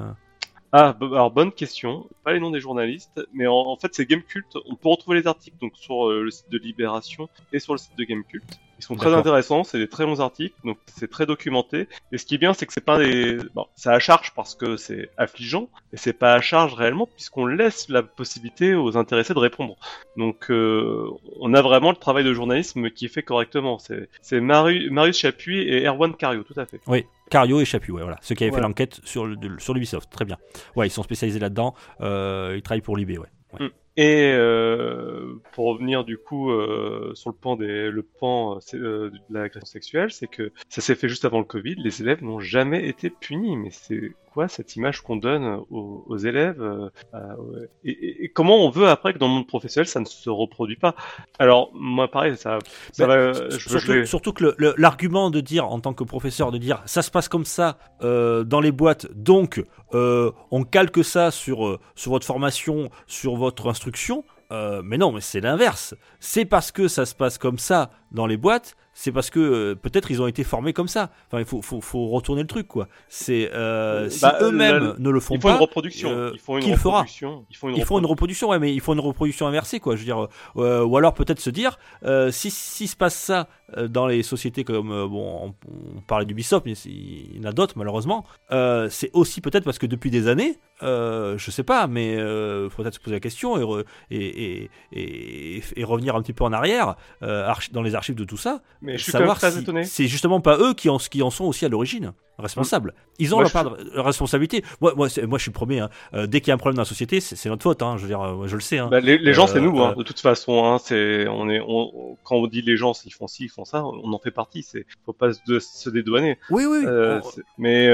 Ah, alors bonne question. Pas les noms des journalistes, mais en, en fait c'est Gamecult. On peut retrouver les articles donc sur euh, le site de Libération et sur le site de Gamecult. Ils sont très intéressants, c'est des très longs articles, donc c'est très documenté. Et ce qui est bien, c'est que c'est pas des, bon, c'est à charge parce que c'est affligeant, mais c'est pas à charge réellement puisqu'on laisse la possibilité aux intéressés de répondre. Donc euh, on a vraiment le travail de journalisme qui est fait correctement. C'est, c'est Maru- Marius Chapuis et Erwan Cario, tout à fait. Oui, Cario et Chapuis, ouais, voilà. Ceux qui avaient fait l'enquête sur, sur l'Ubisoft. Très bien. Ouais, ils sont spécialisés là-dedans. Euh, ils travaillent pour l'IB, ouais. Ouais. Et euh, pour revenir du coup euh, sur le pan des le pan euh, euh, de l'agression sexuelle, c'est que ça s'est fait juste avant le Covid. Les élèves n'ont jamais été punis. Mais c'est quoi cette image qu'on donne aux, aux élèves euh, euh, et, comment on veut après que dans le monde professionnel ça ne se reproduit pas? Alors moi pareil, ça, ça Mais va. Je, surtout, que l'argument de dire, en tant que professeur, de dire ça se passe comme ça euh, dans les boîtes, donc on calque ça sur, sur votre formation, sur votre instruction. euh, mais non, mais c'est l'inverse. C'est parce que ça se passe comme ça dans les boîtes, c'est parce que euh, peut-être ils ont été formés comme ça. Enfin, il faut, faut, faut retourner le truc, quoi. C'est euh, si Bah, eux-mêmes la- ne le font il faut pas, une reproduction. euh, il faut une le fera reproduction. Il faut une reproduction, ouais, mais il faut une reproduction inversée, quoi. Je veux dire, euh, ou alors peut-être se dire, euh, si, si se passe ça euh, dans les sociétés comme, euh, bon, on, on parlait d'Ubisoft, mais il y en a d'autres malheureusement. euh, c'est aussi peut-être parce que depuis des années, euh, je sais pas, mais il faut peut-être se poser la question et, re- et, et, et, et revenir un petit peu en arrière euh, dans les archives de tout ça, Mais je suis quand même savoir très si étonné. c'est justement pas eux qui en, qui en sont aussi à l'origine responsables. Ils ont Moi, leur part de responsabilité. Moi, moi, moi, je suis le premier. hein. Euh, dès qu'il y a un problème dans la société, c'est notre faute. Hein. Je veux dire, euh, je le sais. Hein. Bah, les, les gens, Euh, c'est nous, euh, de toute façon. Hein, c'est, on est, on, on- quand on dit les gens, ils font ci, ils font ça, on en fait partie. C'est, faut pas se, dédouaner. oui, oui. On- mais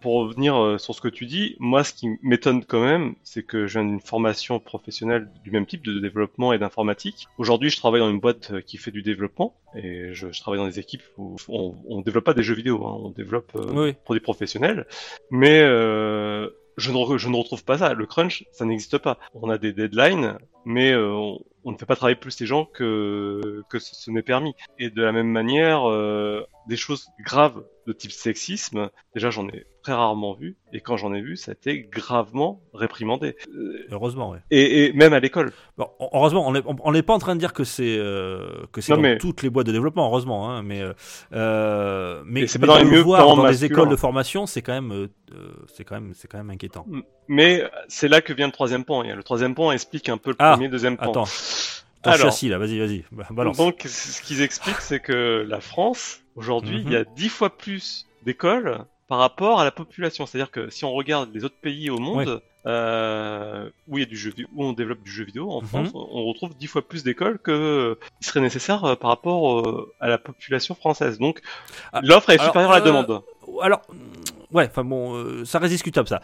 pour revenir sur ce que tu dis, moi, ce qui m'étonne quand même, c'est que je viens d'une formation professionnelle du même type de développement et d'informatique. Aujourd'hui, je travaille dans une boîte qui fait du développement et je, je travaille dans des équipes où on, on développe pas des jeux vidéo, on développe euh, Oui. des professionnels. Mais euh, je, ne, je ne retrouve pas ça. Le crunch, ça n'existe pas. On a des deadlines, mais euh, on, on ne fait pas travailler plus les gens que, que ce, ce n'est permis. Et de la même manière, euh, des choses graves de type sexisme, déjà j'en ai très rarement vu, et quand j'en ai vu, ça a été gravement réprimandé. Euh, Heureusement, ouais. Et, et même à l'école. Bon, heureusement, on n'est pas en train de dire que c'est euh, que c'est Non, dans mais- toutes les boîtes de développement, heureusement. Hein, mais euh, euh, mais, mais pas dans le mieux voir dans les écoles de formation, c'est quand même, euh, c'est quand même, c'est quand même inquiétant. Mais c'est là que vient le troisième pan. Le troisième pan explique un peu le Ah, premier, deuxième pan. Attends, ton Alors, châssis là, vas-y, vas-y, ba- balance. Donc, ce qu'ils expliquent, c'est que la France, aujourd'hui, Mhm. il y a dix fois plus d'écoles par rapport à la population. C'est-à-dire que si on regarde les autres pays au monde, euh, où il y a du jeu, où on développe du jeu vidéo, en Mhm. France, on retrouve dix fois plus d'écoles que euh, il serait nécessaire euh, par rapport euh, à la population française. Donc, Ah, l'offre est alors, supérieure à la demande. Alors, ouais, enfin bon, ça reste discutable ça.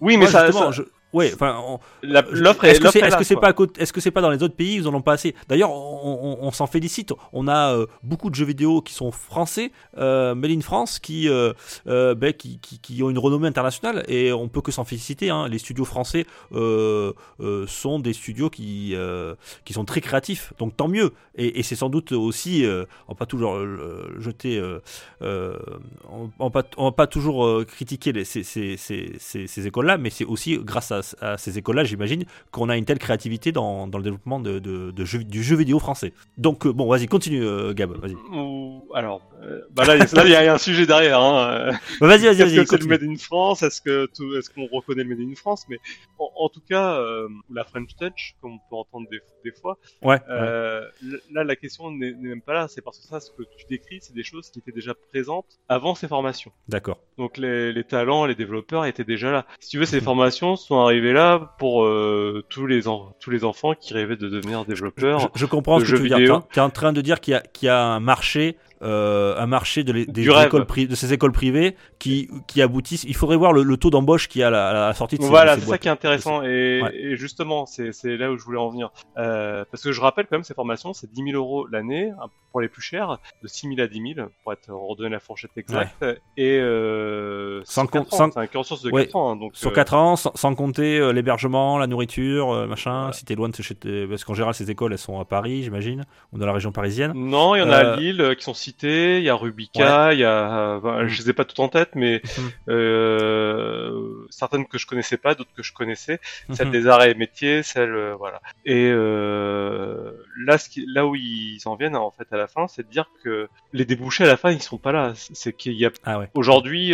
Oui, mais moi, ça, justement, ça- je- ouais, enfin, Je- l'offre est, Est-ce que c'est est c'est quoi. pas est-ce que c'est pas dans les autres pays ils en ont pas assez? D'ailleurs, on, on- on s'en félicite. On a euh, beaucoup de jeux vidéo qui sont français, euh, made in France, qui, euh, euh, ben, qui, qui, qui ont une renommée internationale et on peut que s'en féliciter. hein. Les studios français euh, euh, sont des studios qui euh, qui sont très créatifs, donc tant mieux. Et, et c'est sans doute aussi, euh, on va pas toujours euh, jeter, euh, euh, on, on va pas, on va pas toujours euh, critiquer les- ces, ces, ces- ces écoles-là, mais c'est aussi grâce à, à ces écoles-là, j'imagine, qu'on a une telle créativité dans, dans le développement de, de- de jeux- du jeu vidéo français. Donc euh, bon, vas-y, continue, Gab, vas-y. Alors, euh, bah là, il y a- y un sujet derrière. Hein. euh. Bah, Vas-y, vas-y, Est-ce vas-y. que c'est le. Made in France? Est-ce que est-ce qu'on reconnaît le Made in France? Mais en, en tout cas, euh, la French Touch, comme on peut entendre des, des fois, Ouais. ouais. euh, l- là la question n'est même pas là. C'est parce que ça, ce que tu décris, c'est des choses qui étaient déjà présentes avant ces formations. D'accord. Donc les, les talents, les développeurs étaient déjà là. Si tu veux, ces formations sont arrivées là pour euh, tous les tous les enfants qui rêvaient de devenir développeurs. Je, je comprends de ce que tu veux dire. vidéo. Tu es en train de dire qu'il y, qu'il y a un marché, euh, un marché de, les- des rêve. écoles de ces écoles privées qui, qui aboutissent. Il faudrait voir le, le taux d'embauche qu'il y a à la, à la sortie de ces, Voilà, c'est ça qui est intéressant. Et, Ouais. et justement, c'est là où je voulais en venir. Euh, parce que je rappelle quand même, ces formations, c'est 10 000 euros l'année, hein, pour les plus chers, de 6 000 à 10 000, pour être redonné la fourchette exacte. Et euh, Sans ans, sans- c'est un cursus de Ouais. 4 ans. hein, donc, Sur euh, 4 ans, sans, sans compter euh, l'hébergement, la nourriture, euh, machin, Voilà. si t'es loin de chez Parce qu'en général, ces écoles, elles sont à Paris, j'imagine, ou dans la région parisienne. Non, il y en a Euh, à Lille, euh, qui sont situés cité, il y a Rubica, il y a, Mm. je les ai pas toutes en tête, mais Mhm. euh, certaines que je connaissais pas, d'autres que je connaissais, celle Mhm. des arts et métiers, celle, euh, voilà. Et euh, là, ce qui, là où ils en viennent en fait à la fin, c'est de dire que les débouchés à la fin, ils sont pas là. C'est qu'il y a Ah ouais. Aujourd'hui,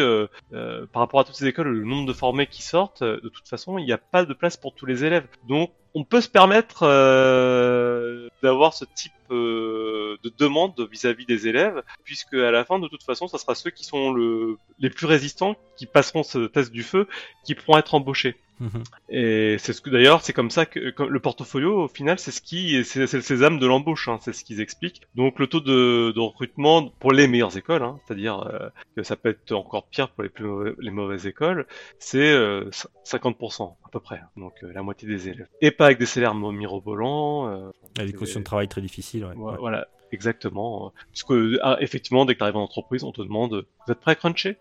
par rapport à toutes ces écoles, le nombre de formés qui sortent, de toute façon, il n'y a pas de place pour tous les élèves. Donc, on peut se permettre euh, d'avoir ce type euh, de demande vis-à-vis des élèves, puisque à la fin, de toute façon, ça sera ceux qui sont le, les plus résistants, qui passeront ce test du feu, qui pourront être embauchés. Mhm. Et c'est ce que d'ailleurs, c'est comme ça que le portfolio, au final, c'est ce qui, c'est le sésame de l'embauche, hein, c'est ce qu'ils expliquent. Donc le taux de, de recrutement pour les meilleures écoles, hein, c'est-à-dire euh, que ça peut être encore pire pour les plus mauvais- les mauvaises écoles, c'est euh, 50% à peu près, hein, donc euh, la moitié des élèves. Et pas avec des salaires mirobolants. euh, Il y a des conditions de travail très difficiles. ouais. voilà, Ouais. voilà, exactement. Parce que ah, effectivement, dès que tu arrives en entreprise, on te demande, vous êtes prêt à cruncher?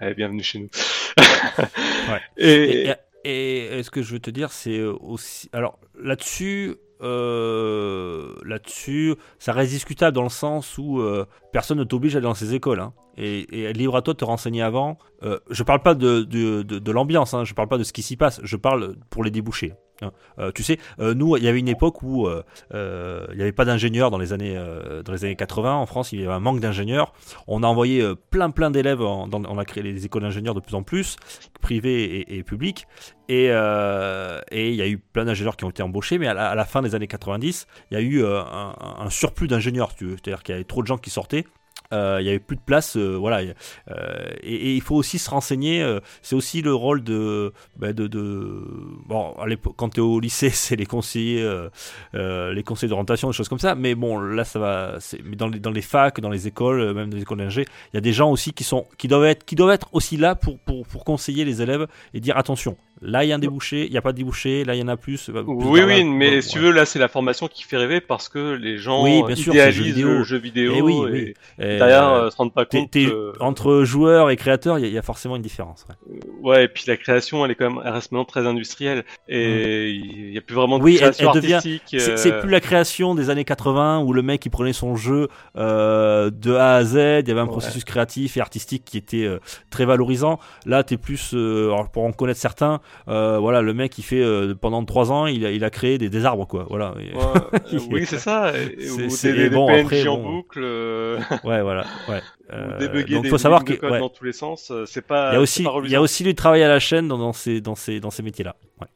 Allez, bienvenue chez nous. Ouais. Et, Et, et- et ce que je veux te dire, c'est euh, aussi. Alors là-dessus, euh, là-dessus, ça reste discutable dans le sens où euh, personne ne t'oblige à aller dans ces écoles. hein. Et, et libre à toi de te renseigner avant. Euh, je parle pas de, de, de, l'ambiance, hein, je parle pas de ce qui s'y passe, je parle pour les débouchés. Hein. Euh, tu sais, euh, nous, il y avait une époque où euh, il n'y avait pas d'ingénieurs dans les années dans les années 80 en France. Il y avait un manque d'ingénieurs. On a envoyé plein plein d'élèves. On a créé les écoles d'ingénieurs de plus en plus, privées et, publiques. Et et il y a eu plein d'ingénieurs qui ont été embauchés, mais à la, fin des années 90, il y a eu un, un surplus d'ingénieurs. C'est-à-dire qu'il y avait trop de gens qui sortaient. Euh, il y avait plus de place, euh, voilà. Euh, et, il faut aussi se renseigner. euh, c'est aussi le rôle de, bah, de, bon, à quand tu es au lycée, c'est les conseillers, euh, euh, les conseillers d'orientation, des choses comme ça. Mais bon, là, ça va. Mais dans les, dans les facs, dans les écoles, euh, même dans les écoles d'ingé, il y a des gens aussi qui sont, qui doivent être, qui doivent être aussi là pour, pour, pour conseiller les élèves et dire attention. Là, il y a un débouché, il n'y a pas de débouché, là, il y en a plus. bah, plus Oui, oui, mais Ouais, si tu veux, là, c'est la formation qui fait rêver parce que les gens Oui, bien sûr, idéalisent le jeu vidéo. vidéo Eh oui, et oui. Et, derrière, euh, euh, se rendent pas compte que- entre joueurs et créateurs, il y, a- il y a forcément une différence. ouais. Ouais, et puis la création, elle est quand même, elle reste maintenant très industrielle et il y a plus vraiment de Mm. Oui, elle- création elle devient- artistique. C'est euh, plus la création des années 80 où le mec il prenait son jeu euh, de A à Z, il y avait un Ouais. processus créatif et artistique qui était euh, très valorisant. Là, t'es plus, euh, alors pour en connaître certains, euh, voilà, le mec il fait euh, pendant trois ans, il a, il a créé des, des arbres quoi, voilà. Ouais, euh, oui, c'est ça. C'est- des, des, bon, PNJ après, en bon. boucle, euh, ouais, voilà, ouais. ou Euh, donc faut savoir que ouais. dans tous les sens. C'est pas. il y a aussi, il y a aussi du travail à la chaîne dans, dans ces, dans ces, dans ces métiers-là. Ouais.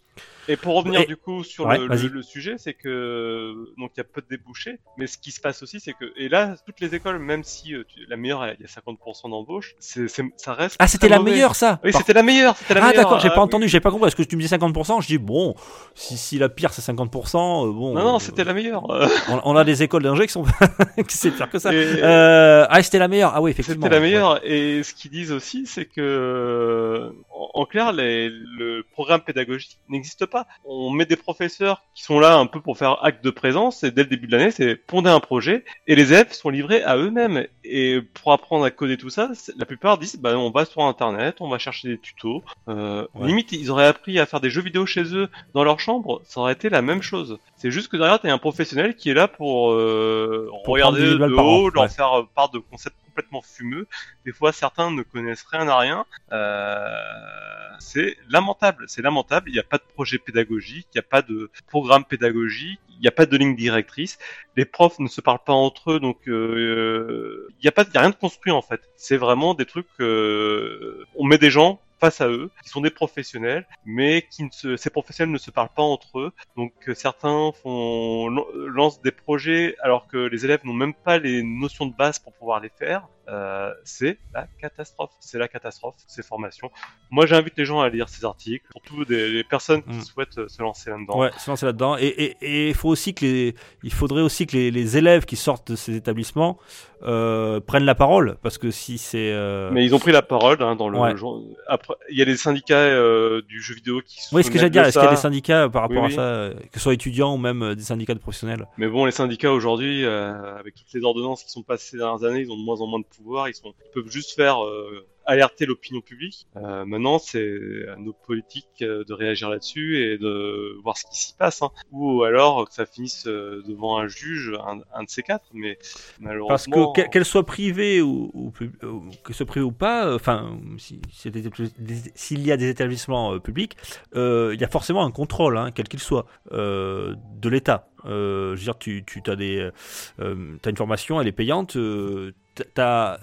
Et pour revenir Et- du coup sur Ouais, le, le, le sujet, c'est que donc il y a peu de débouchés, mais ce qui se passe aussi, c'est que et là toutes les écoles, même si euh, tu- la meilleure, il y a 50% d'embauche, c'est c'est- ça reste. Ah, c'était la mauvais. meilleure ça. Oui, Par- c'était la meilleure, c'était la Ah meilleure. d'accord, j'ai pas Ah, entendu, j'ai pas compris. Parce que tu me dis 50%, je dis bon, si, si la pire c'est 50%, euh, bon. Non, non, euh, c'était la meilleure. on, on a des écoles d'ingé qui sont qui c'est pire que ça. Et- Euh, ah, c'était la meilleure. Ah oui, effectivement. C'était la ouais. meilleure. Et ce qu'ils disent aussi, c'est que, en, clair, les- le programme pédagogique n'existe pas. On met des professeurs qui sont là un peu pour faire acte de présence, et dès le début de l'année, c'est ponder un projet, et les élèves sont livrés à eux-mêmes. Et pour apprendre à coder tout ça, la plupart disent, bah, on va sur Internet, on va chercher des tutos. Euh, Ouais. Limite, ils auraient appris à faire des jeux vidéo chez eux, dans leur chambre, ça aurait été la même chose. C'est juste que derrière, t'as un professionnel qui est là pour, euh, Pour regarder prendre 10 000 de haut, leur ouais. faire part de concepts complètement fumeux. Des fois, certains ne connaissent rien à rien. Euh, c'est lamentable, c'est lamentable. Il n'y a pas de projet pédagogique, il n'y a pas de programme pédagogique, il n'y a pas de ligne directrice. Les profs ne se parlent pas entre eux, donc euh, il n'y a pas, y a rien de construit en fait. C'est vraiment des trucs. euh, on met des gens face à eux, qui sont des professionnels, mais qui ces professionnels ne se parlent pas entre eux. Donc euh, certains font lan- lancent des projets alors que les élèves n'ont même pas les notions de base pour pouvoir les faire. Euh, c'est la catastrophe. C'est la catastrophe ces formations. Moi, j'invite les gens à lire ces articles, surtout des les personnes qui Mm. souhaitent euh, se lancer là-dedans. Ouais, se lancer là-dedans. Et, il faut aussi que les, il faudrait aussi que les, les élèves qui sortent de ces établissements euh, prennent la parole, parce que si c'est. euh, Mais ils ont pris la parole hein, dans le Ouais. jour- Après, il y a les syndicats du jeu vidéo qui se Oui, ce que j'allais dire, est-ce qu'il y a des syndicats par rapport Oui, à ça, que ce soit étudiants ou même des syndicats de professionnels? Mais bon, les syndicats aujourd'hui, avec toutes les ordonnances qui sont passées ces dernières années, ils ont de moins en moins de pouvoir. Ils, sont, ils peuvent juste faire euh, alerter l'opinion publique. Euh, maintenant, c'est à nos politiques euh, de réagir là-dessus et de voir ce qui s'y passe, hein. ou alors que ça finisse devant un juge, un, un de ces quatre. Mais malheureusement, Parce que que- qu'elle soit privée ou, ou pub- ou que ce privé ou pas, enfin, si- s'il y a des- des- s'il y a des établissements euh, publics, il y a forcément un contrôle, hein, quel qu'il soit, de l'État. Je veux dire, tu, tu as des, t'as une formation, elle est payante. Euh,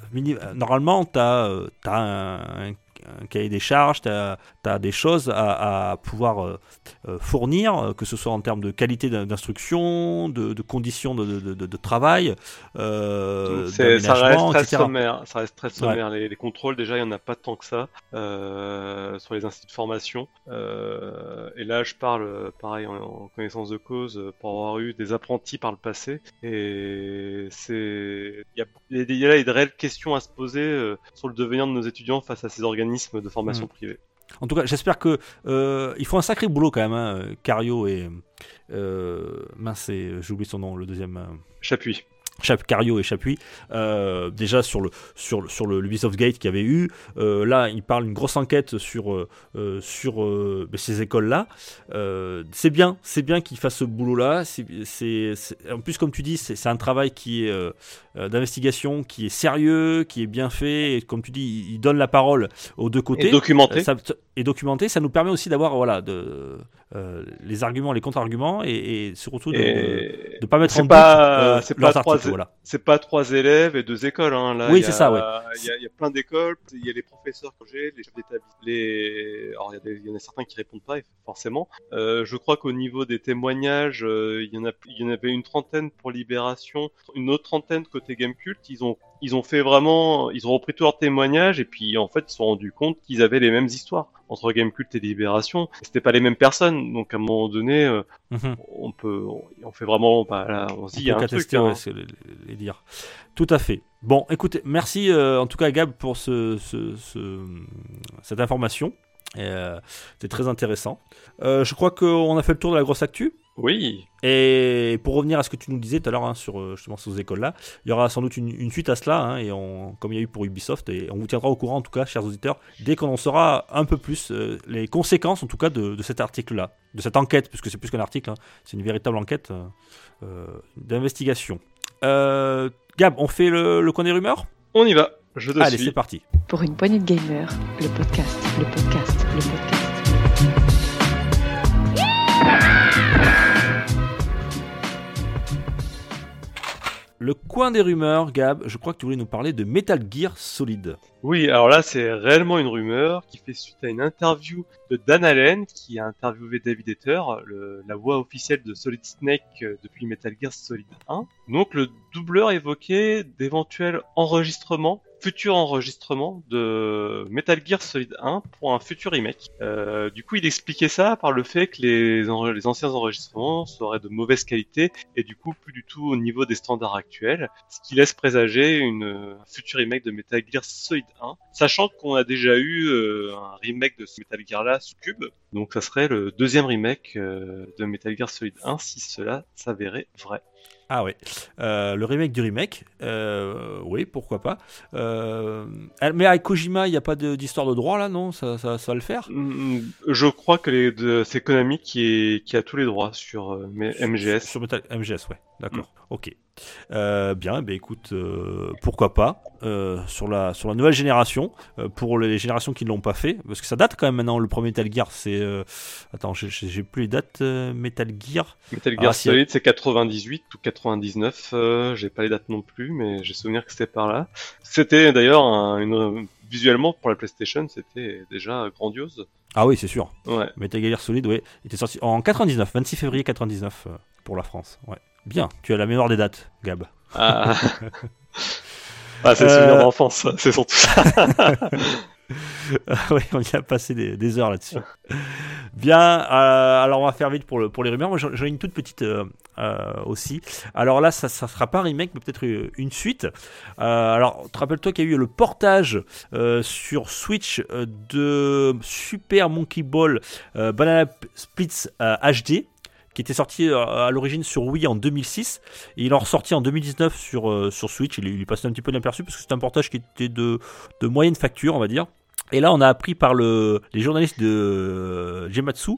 normalement, tu as, un, un- un cahier des charges, tu as, des choses à, à pouvoir euh, euh, fournir, euh, que ce soit en termes de qualité d'in- d'instruction, de, de conditions de, de- de- de travail, euh, ça reste très etc. sommaire. Ça reste très sommaire. Les, les contrôles, déjà, il n'y en a pas tant que ça euh, sur les instituts de formation. Euh, et là, je parle, pareil, en, en connaissance de cause, pour avoir eu des apprentis par le passé. Et c'est, il y y y a là des réelles questions à se poser sur le devenir de nos étudiants face à ces organismes de formation Mhm. privée. En tout cas, j'espère que euh, ils font un sacré boulot quand même, hein, Cario et euh, mince, j'ai oublié son nom, le deuxième. euh, J'appuie. Chap Cario et Chapuis, euh, déjà sur le sur le, sur le Ubisoft Gate qu'il y avait eu, euh, là il parle d'une grosse enquête sur euh, euh, sur euh, ben, ces écoles là. c'est bien, c'est bien qu'ils fassent ce boulot là. C'est en plus comme tu dis, c'est un travail qui est euh, euh, d'investigation, qui est sérieux, qui est bien fait. Et comme tu dis, il, donne la parole aux deux côtés. Et documenté. Euh, ça- et documenté, ça nous permet aussi d'avoir voilà de euh, les arguments, les contre-arguments et, et surtout de, de pas mettre en doute pas- euh, c'est leurs pas trois- articles, voilà. c'est pas trois élèves et deux écoles. Hein. Là, Oui, c'est ça, ouais. Il y, a, il y a plein d'écoles, il y a les professeurs que j'ai, les chefs d'établissement. Les... Alors, il y, en a certains qui répondent pas, forcément. Euh, je crois qu'au niveau des témoignages, euh, il, y en a, y en avait une trentaine pour Libération, une autre trentaine côté Gamecult. Ils ont, ils ont fait vraiment, ils ont repris tous leurs témoignages et puis en fait, ils se sont rendus compte qu'ils avaient les mêmes histoires entre Gamecult et Libération. C'était pas les mêmes personnes, donc à un moment donné, euh, Mhm. on peut, on, fait vraiment, bah, là, on se dit, il y a un truc. hein. ouais, les, les. Tout à fait. Bon, écoutez, merci euh, en tout cas Gab pour ce, ce- ce- cette information. Euh, c'est très intéressant. Euh, je crois qu'on a fait le tour de la grosse actu. Oui. Et pour revenir à ce que tu nous disais tout à l'heure hein, sur euh, justement ces écoles-là, il y aura sans doute une, une suite à cela, hein, et on, comme il y a eu pour Ubisoft, et on vous tiendra au courant en tout cas, chers auditeurs, dès qu'on en saura un peu plus euh, les conséquences en tout cas de, de cet article-là, de cette enquête, puisque c'est plus qu'un article, hein, c'est une véritable enquête euh, d'investigation. Euh, Gab, on fait le, le coin des rumeurs? On y va. Je te Allez, suis. c'est parti. Pour une poignée de gamers, le podcast, le podcast, le podcast. Le coin des rumeurs, Gab, je crois que tu voulais nous parler de Metal Gear Solid. Oui, alors là, c'est réellement une rumeur qui fait suite à une interview de Dan Allen, qui a interviewé David Etter, le- la voix officielle de Solid Snake euh, depuis Metal Gear Solid 1. Donc, le doubleur évoquait d'éventuels enregistrements, futurs enregistrements de Metal Gear Solid 1 pour un futur remake. Euh, du coup, il expliquait ça par le fait que les, anciens enregistrements seraient de mauvaise qualité et du coup plus du tout au niveau des standards actuels, ce qui laisse présager une euh, un futur remake de Metal Gear Solid 1, sachant qu'on a déjà eu euh, un remake de ce Metal Gear là sur Cube, donc ça serait le deuxième remake euh, de Metal Gear Solid 1 si cela s'avérait vrai. Ah ouais, Euh, le remake du remake, euh, oui, pourquoi pas. Euh, mais avec Kojima, il n'y a pas d'histoire de, droit là, non? Ça, ça, ça va le faire? Mm, Je crois que c'est Konami qui, est, qui a tous les droits sur euh, mais- MGS. Sur Metal MGS, ouais, d'accord, ok. Euh, bien, ben écoute, euh, pourquoi pas euh, sur, la, sur la nouvelle génération, pour les générations qui ne l'ont pas fait, parce que ça date quand même maintenant, le premier Metal Gear, c'est... attends, j'ai- plus les dates, Metal Gear. Metal Gear Ah, Solid c'est 98 ou 99, euh, j'ai pas les dates non plus, mais j'ai souvenir que c'était par là. C'était d'ailleurs un- une visuellement pour la PlayStation, c'était déjà grandiose. Ah oui, c'est sûr. Ouais. Metal Gear Solid, ouais, il était sorti en 99, 26 février 99 euh, pour la France. Ouais. Bien, tu as la mémoire des dates, Gab. Ah, ah c'est Euh, souvenir d'enfance, c'est surtout ça. oui, on y a passé des, des heures là-dessus. Bien, euh, alors on va faire vite pour, le, pour les rumeurs. Moi j'en ai une toute petite euh, euh, aussi. Alors là, ça ne sera pas un remake, mais peut-être une suite. Alors, te rappelle-toi qu'il y a eu le portage sur Switch de Super Monkey Ball Banana Splits HD qui était sorti euh, à l'origine sur Wii en 2006 et il en ressorti en 2019 sur, euh, sur Switch. Il, est passé un petit peu inaperçu parce que c'est un portage qui était de, de moyenne facture, on va dire. Et là, on a appris par le, les journalistes de euh, Gematsu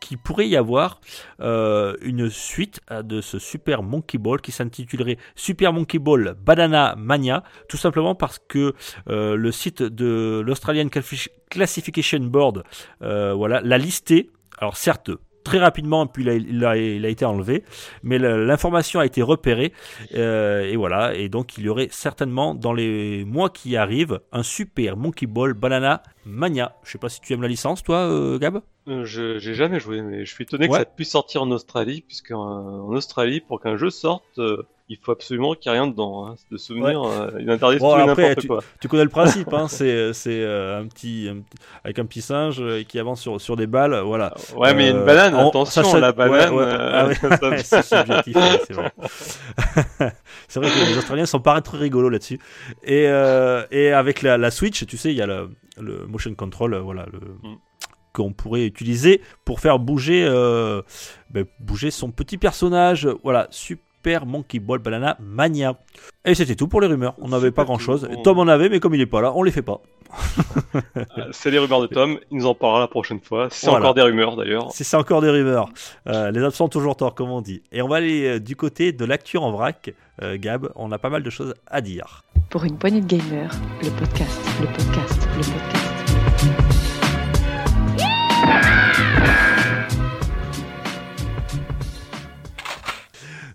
qu'il pourrait y avoir une suite de ce Super Monkey Ball qui s'intitulerait Super Monkey Ball Banana Mania, tout simplement parce que le site de l'Australian Classifi- Classification Board voilà, l'a listé. Alors certes, très rapidement, puis il a, été enlevé, mais l'information a été repérée, euh, et voilà, et donc il y aurait certainement dans les mois qui arrivent un super Monkey Ball Banana Mania. Je sais pas si tu aimes la licence, toi, euh, Gab? Euh, je j'ai jamais joué, mais je suis étonné que Ouais. ça puisse sortir en Australie, puisque euh, en Australie, pour qu'un jeu sorte, euh, il faut absolument qu'il n'y ait rien dedans. Hein. De souvenir, euh, il interdit Bon, n'importe quoi. Tu connais le principe, hein, c'est un, petit, avec un petit singe qui avance sur, sur des balles, voilà. Ouais, mais une banane, on- attention, ça, ça- la banane. ouais, ouais, ah ouais, ouais, c'est subjectif, ouais, c'est vrai. c'est vrai que les Australiens sont pas très rigolos là-dessus. Et, et avec la, la Switch, tu sais, il y a le, le motion control, euh, voilà, le, Mm. qu'on pourrait utiliser pour faire bouger, euh, ben, bouger son petit personnage. Voilà, Super Monkey Ball Banana Mania. Et c'était tout pour les rumeurs. On n'avait pas tout. grand-chose. On- Tom en avait, mais comme il est pas là, on les fait pas. Euh, C'est les rumeurs de Tom, il nous en parlera la prochaine fois. C'est Voilà. encore des rumeurs d'ailleurs. C'est encore des rumeurs. Euh, les absents toujours tort, comme on dit. Et on va aller euh, du côté de l'actu en vrac. Euh, Gab, on a pas mal de choses à dire. Pour une poignée de gamers, le podcast, le podcast, le podcast.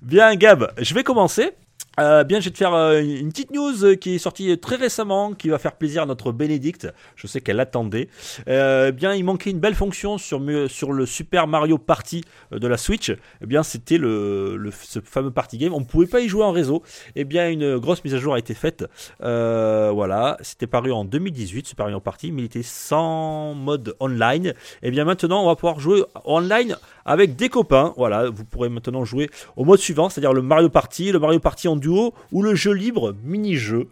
Bien, Gab, je vais commencer. Euh, bien, je vais te faire euh, une petite news euh, qui est sortie très récemment, qui va faire plaisir à notre Bénédicte. Je sais qu'elle attendait. Bien, il manquait une belle fonction sur, sur le Super Mario Party de la Switch. Eh bien, c'était le, le- fameux party game. On ne pouvait pas y jouer en réseau. Eh bien, une grosse mise à jour a été faite. Voilà, c'était paru en 2018, Super Mario Party, mais il était sans mode online. Eh bien, maintenant, on va pouvoir jouer online avec des copains. Voilà, vous pourrez maintenant jouer au mode suivant, c'est-à-dire le Mario Party, le Mario Party en duo ou le jeu libre mini-jeu.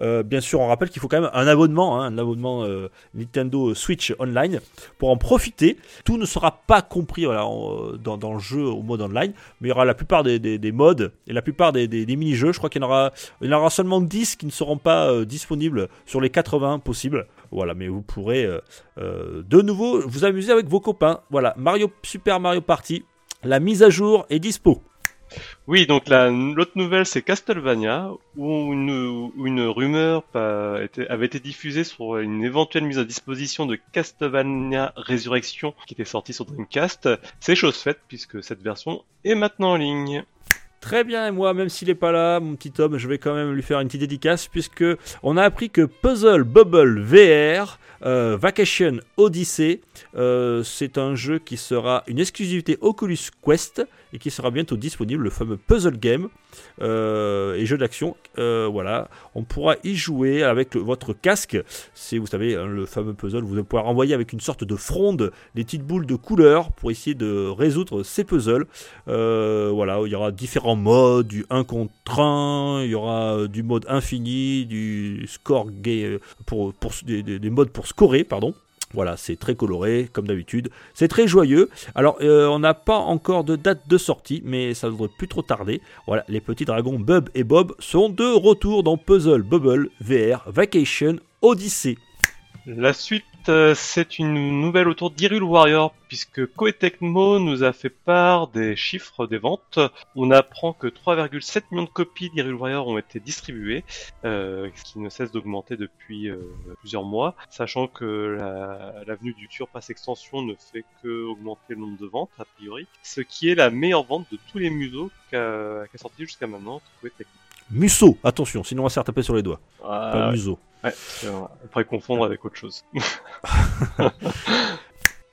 Euh, bien sûr, on rappelle qu'il faut quand même un abonnement, hein, un abonnement euh, Nintendo Switch Online pour en profiter. Tout ne sera pas compris en- dans, le jeu au mode online, mais il y aura la plupart des, des- des modes et la plupart des, mini-jeux. Je crois qu'il y en aura, y en aura seulement 10 qui ne seront pas euh, disponibles sur les 80 possibles. Voilà, mais vous pourrez euh, euh, de nouveau vous amuser avec vos copains. Voilà, Mario Super Mario Party, la mise à jour est dispo. Oui, donc la- l'autre nouvelle, c'est Castlevania, où une, rumeur avait été diffusée sur une éventuelle mise à disposition de Castlevania Résurrection, qui était sortie sur Dreamcast. C'est chose faite, puisque cette version est maintenant en ligne. Très bien, et moi, même s'il n'est pas là, mon petit homme, je vais quand même lui faire une petite dédicace, puisque on a appris que Puzzle Bubble VR euh, Vacation Odyssey, euh, c'est un jeu qui sera une exclusivité Oculus Quest et qui sera bientôt disponible, le fameux puzzle game euh, et jeu d'action. Euh, voilà, on pourra y jouer avec votre casque. C'est, vous savez, hein, le fameux puzzle. Vous allez pouvoir envoyer avec une sorte de fronde des petites boules de couleurs pour essayer de résoudre ces puzzles. Euh, voilà, il y aura différents modes, du 1 contre 1, il y aura du mode infini, du score gay pour, des- des modes pour scorer, pardon. Voilà, c'est très coloré, comme d'habitude. C'est très joyeux. Alors, euh, on n'a pas encore de date de sortie, mais ça ne devrait plus trop tarder. Voilà, les petits dragons Bub et Bob sont de retour dans Puzzle Bubble VR Vacation Odyssey. La suite, euh, c'est une nouvelle autour d'Hyrule Warrior, puisque Koei Tecmo nous a fait part des chiffres des ventes. On apprend que 3,7 millions de copies d'Hyrule Warrior ont été distribuées, euh, ce qui ne cesse d'augmenter depuis euh, plusieurs mois, sachant que la, la venue du Tour Pass Extension ne fait que augmenter le nombre de ventes, a priori, ce qui est la meilleure vente de tous les museaux qu'a qu'a sorti jusqu'à maintenant Koei Tecmo. Musso, attention, sinon on va se faire taper sur les doigts. Pas. Muso. Ouais, on pourrait confondre avec autre chose.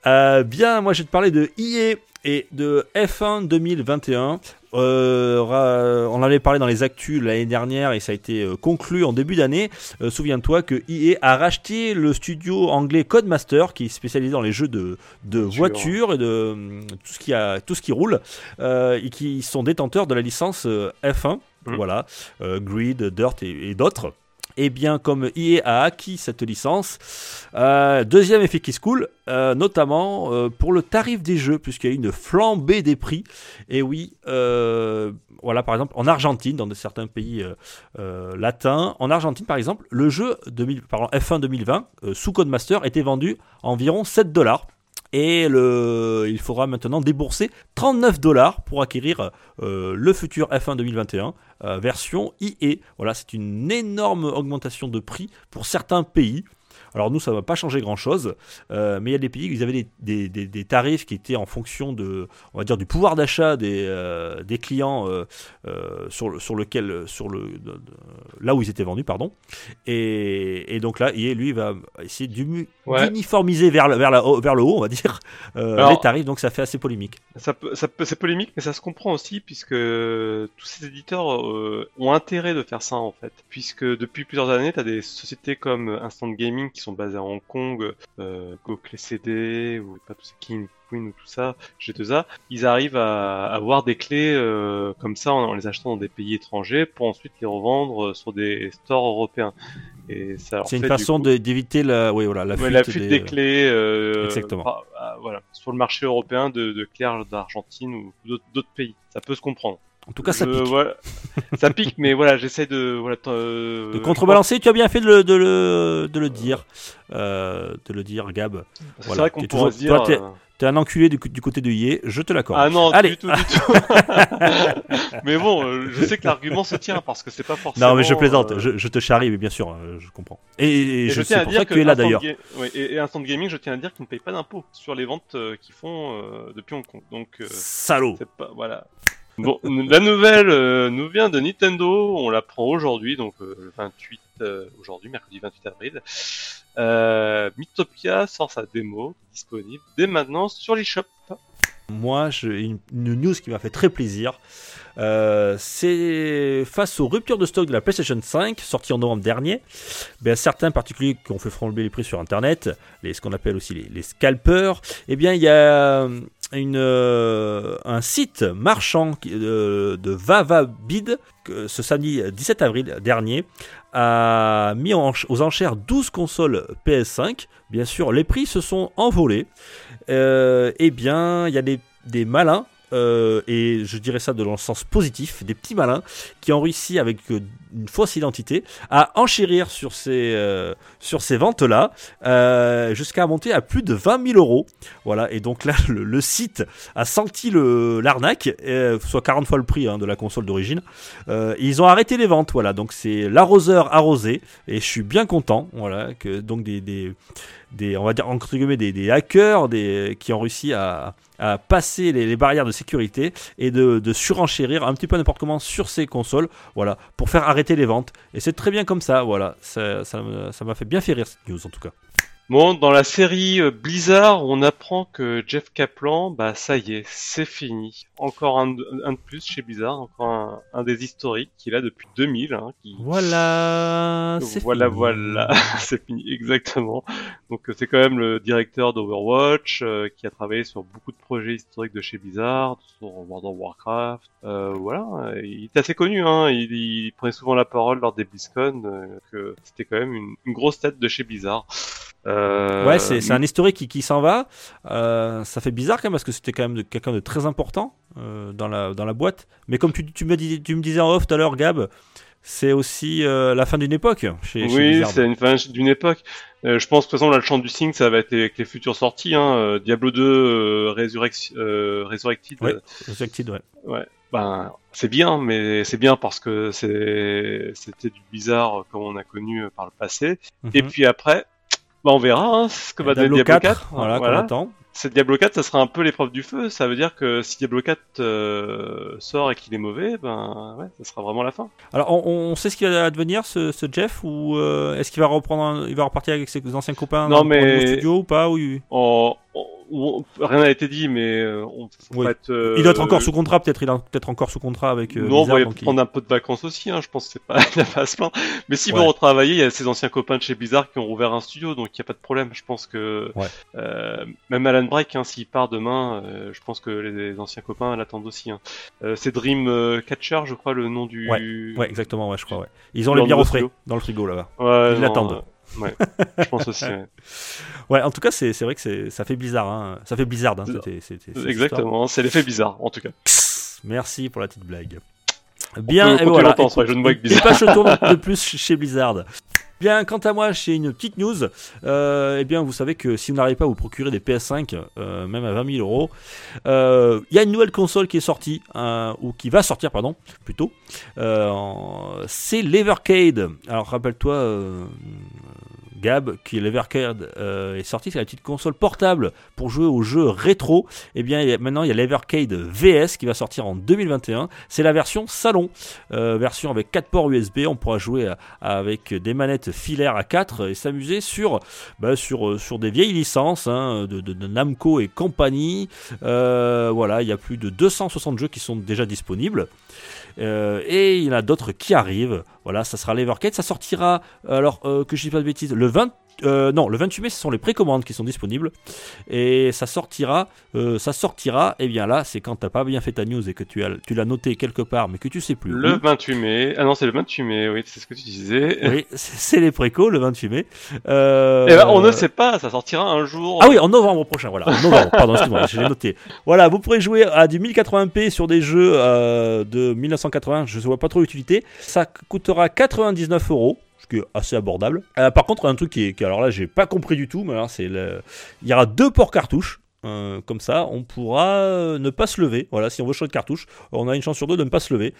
Euh, bien, moi je vais te parler de EA et de F1 2021. Euh, on en avait parlé dans les actus l'année dernière et ça a été euh, conclu en début d'année. Euh, Souviens-toi que EA a racheté le studio anglais Codemaster qui est spécialisé dans les jeux de, de Voiture. voitures et de tout ce qui, a, tout ce qui roule euh, et qui sont détenteurs de la licence euh, F1. Mhm. Voilà, euh, Grid, Dirt et, d'autres. et eh bien, comme EA a acquis cette licence, euh, deuxième effet qui se coule, euh, notamment pour le tarif des jeux, puisqu'il y a une flambée des prix. Et oui, voilà, par exemple, en Argentine, dans certains pays latins, en Argentine, par exemple, le jeu F1 2020 sous Codemaster était vendu à environ 7 dollars. Et le, il faudra maintenant débourser 39 dollars pour acquérir le futur F1 2021 euh, version IE. Voilà, c'est une énorme augmentation de prix pour certains pays. Alors nous, ça ne va pas changer grand-chose, euh, mais il y a des pays où ils avaient des, des, tarifs qui étaient en fonction de, on va dire, du pouvoir d'achat des, euh, des clients euh, sur, sur lequel, sur le, là où ils étaient vendus, pardon. Et, et donc là, il, lui, va essayer d'uniformiser vers, vers, vers le haut, on va dire, les tarifs. Donc ça fait assez polémique. Ça, ça c'est polémique, mais ça se comprend aussi puisque tous ces éditeurs ont intérêt de faire ça en fait, puisque depuis plusieurs années, tu as des sociétés comme Instant Gaming qui sont basés à Hong Kong, euh, Clé CD ou pas tout King Queen ou tout ça, G2A, ils arrivent à avoir des clés euh, comme ça en, les achetant dans des pays étrangers pour ensuite les revendre sur des stores européens. Et ça c'est une façon d'éviter la, oui, voilà, la fuite, la fuite des... clés. Euh, Exactement. voilà, sur le marché européen de, de clés d'Argentine ou d'autres pays. Ça peut se comprendre. En tout cas, ça pique. ça pique, mais voilà, j'essaie de, voilà, de contrebalancer. Tu as bien fait de le, de le, de le dire, euh, de le dire, Gab. C'est vrai qu'on pourrait dire. Toi, T'es un enculé du, côté de Yé, je te l'accorde. Ah non, Allez. du tout, du tout. mais bon, euh, je sais que l'argument se tient parce que c'est pas forcément. Non, mais je plaisante, euh, je, te charrie, mais bien sûr, je comprends. Et, je, tiens à dire que, tu es là d'ailleurs. et, et Instant Gaming, je tiens à dire qu'ils ne payent pas d'impôts sur les ventes qu'ils font depuis Hong Kong. Donc, salaud. Pas, voilà. La nouvelle euh, nous vient de Nintendo, on la prend aujourd'hui, donc euh, le 28, euh, aujourd'hui, mercredi 28 avril. Mythopia sort sa démo, disponible dès maintenant sur l'eShop. Moi, j'ai une, news qui m'a fait très plaisir. c'est face aux ruptures de stock de la PlayStation 5, sortie en novembre dernier, ben, certains particuliers qui ont fait flamber les prix sur Internet, les, ce qu'on appelle aussi les, les scalpers, eh bien, il y a euh, un site marchand de, de Vavabid, ce samedi 17 avril dernier, a mis aux enchères 12 consoles PS5. Bien sûr, les prix se sont envolés. Euh, eh bien, il y a des, malins euh, et je dirais ça dans le sens positif, des petits malins qui ont réussi avec euh, une fausse identité à enchérir sur ces, euh, sur ces ventes-là jusqu'à monter à plus de 20 000 euros. Voilà, et donc là, le, site a senti l'arnaque, soit 40 fois le prix hein, de la console d'origine. ils ont arrêté les ventes, voilà, donc c'est l'arroseur arrosé, et je suis bien content, voilà, que donc des, des, on va dire entre guillemets des, des hackers des, qui ont réussi à à passer les, barrières de sécurité et de, surenchérir un petit peu n'importe comment sur ces consoles, voilà, pour faire arrêter les ventes. Et c'est très bien comme ça, voilà, ça m'a fait bien fait rire cette news en tout cas. Bon, dans la série euh, Blizzard, on apprend que Jeff Kaplan, bah ça y est, c'est fini. Encore un de, un de, plus chez Blizzard, encore un, des historiques qu'il a depuis 2000. Hein, qui... Voilà, voilà, fini. voilà, c'est fini exactement. Donc c'est quand même le directeur d'Overwatch euh, qui a travaillé sur beaucoup de projets historiques de chez Blizzard, sur World of Warcraft. Euh, voilà, il est assez connu. Hein, il, il, prenait souvent la parole lors des BlizzCon, euh, que c'était quand même une, une grosse tête de chez Blizzard. Euh, ouais, c'est un historique qui, qui s'en va. Euh, ça fait bizarre quand même parce que c'était quand même quelqu'un de très important euh, dans, la, dans la boîte. Mais comme tu, tu, me, dis, tu me disais en off tout à l'heure, Gab, c'est aussi euh, la fin d'une époque. Chez, oui, c'est une fin d'une époque. Euh, je pense toute façon, là, le chant du Sing, ça va être avec les futures sorties. Hein. Diablo 2, Resurrect, Resurrected. Ouais, Resurrected, ouais. Ouais. Ben, c'est bien, mais c'est bien parce que c'était du bizarre comme on a connu par le passé. Et mhm. puis après, bah on verra hein, ce que va donner Diablo 4. 4 voilà, voilà. attend. C'est Diablo 4, ça sera un peu l'épreuve du feu. Ça veut dire que si Diablo 4 euh, sort et qu'il est mauvais, ben ouais, ça sera vraiment la fin. Alors on, on sait ce qui va advenir ce, ce Jeff ou euh, est-ce qu'il va reprendre, il va repartir avec ses anciens copains non, mais... studio ou pas oui. On, on- rien n'a été dit, mais euh, on Oui. être, euh, Il doit être encore sous contrat, peut-être. Il est peut-être encore sous contrat avec. non, Blizzard, il donc peut il- prendre un peu de vacances aussi, hein, je pense que c'est pas, il a pas à se plaindre. Mais s'il veut Ouais. retravailler, il y a ses anciens copains de chez Blizzard qui ont rouvert un studio, donc il n'y a pas de problème. Je pense que Ouais. euh, même Alan Break, hein, s'il part demain, euh, je pense que les, les anciens copains l'attendent aussi. Hein. Euh, c'est Dream euh, Catcher, je crois, le nom du. Ouais, exactement, ouais, je crois. Ouais. Ils ont les bières le au frais dans le frigo là-bas. Ouais, Ils l'attendent. Ouais, je pense aussi. ouais. Ouais, en tout cas, c'est vrai que c'est- ça fait bizarre. Hein. Ça fait Blizzard. Hein, cette Exactement, c'est l'effet bizarre, en tout cas. Merci pour la petite blague. On Bien, et voilà. avec Une Blizzard. page se tourne de plus chez Blizzard. Bien, quant à moi, j'ai une petite news. Euh, eh bien, vous savez que si vous n'arrivez pas à vous procurer des PS5, euh, même à 20 000 euros, euh, il y a une nouvelle console qui est sortie, ou qui va sortir, pardon, plutôt. C'est l'Evercade. Alors, rappelle-toi, Gab, qui l'Evercade euh, est sorti, c'est la petite console portable pour jouer aux jeux rétro. Eh bien, maintenant, il y a l'Evercade VS qui va sortir en 2021. C'est la version salon, euh, version avec 4 ports USB. On pourra jouer avec des manettes filaires à 4 et s'amuser sur, bah, euh, sur des vieilles licences hein, de, Namco et compagnie. Voilà, il y a plus de 260 jeux qui sont déjà disponibles. Euh, et il y en a d'autres qui arrivent. Voilà, ça sera l'Evercade. Ça sortira, alors euh, que je dis pas de bêtises, le 20. Euh, non, le 28 mai, ce sont les précommandes qui sont disponibles. Et ça sortira, euh, ça sortira, et bien là, c'est quand t'as pas bien fait ta news et que tu as, tu l'as noté quelque part, mais que tu sais plus. Le où. 28 mai. Ah non, c'est le 28 mai, oui, c'est ce que tu disais. Oui, c'est les précos, le 28 mai. Euh, Eh ben, on ne sait pas, ça sortira un jour. Ah oui, en novembre prochain, voilà. En novembre, pardon, excuse-moi, je l'ai noté. Voilà, vous pourrez jouer à du 1080p sur des jeux de 1980, je ne vois pas trop l'utilité. Ça coûtera 99 euros. Ce qui est assez abordable. Euh, par contre, un truc qui est, alors là, j'ai pas compris du tout, mais alors c'est le, il y aura deux ports cartouches. Euh, comme ça, on pourra euh, ne pas se lever. Voilà, si on veut changer de cartouche, on a une chance sur deux de ne pas se lever.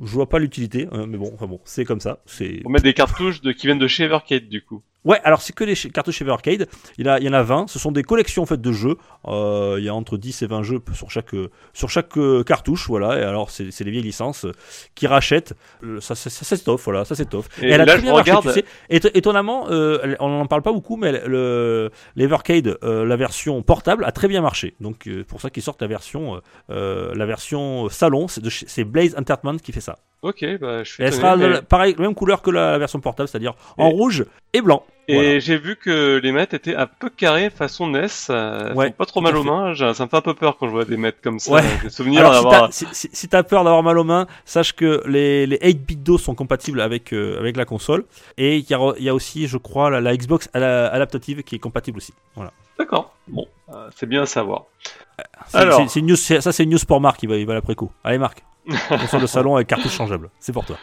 Je vois pas l'utilité, hein, mais bon, enfin bon, c'est comme ça. On met des cartouches qui viennent de chez Evercade, du coup. Ouais, alors c'est que les ch- cartouches Ever Arcade. Il, y en a- il y en a 20. Ce sont des collections en fait de jeux. Euh, il y a entre 10 et 20 jeux sur chaque, euh, sur chaque euh, cartouche. Voilà. Et alors, c'est c'est les vieilles licences qui rachètent. Ça, ça, ça s'étoffe. Voilà, ça s'étoffe. Et Et elle a très bien marché, regarde- tu sais. Éton- étonnamment, euh, on n'en parle pas beaucoup, mais le, l'Evercade, euh, la version portable, a très bien marché. Donc, pour ça qu'ils sortent la version, la version salon. C'est Blaze Entertainment qui fait ça. Ok, bah, je suis elle sera mais- pareil, même couleur que la, la version portable, c'est-à-dire en rouge et blanc. Et Voilà. j'ai vu que les manettes étaient un peu carrées façon NES. euh, Elles Ouais, pas trop mal aux mains. Ça me fait un peu peur quand je vois des manettes comme ça. Ouais. J'ai souvenir Alors, si t'as si, si- peur d'avoir mal aux mains, sache que les, les 8-bit DOS sont compatibles avec, euh, avec la console. Et il y y a aussi, je crois, la, la Xbox la- adaptative qui est compatible aussi. Voilà. D'accord. Bon, euh, c'est bien à savoir. Alors. c'est- c'est une news, ça, c'est une news pour Marc, il va, il va l'après coup. Allez, Marc. Console de salon avec cartouche changeable. C'est pour toi.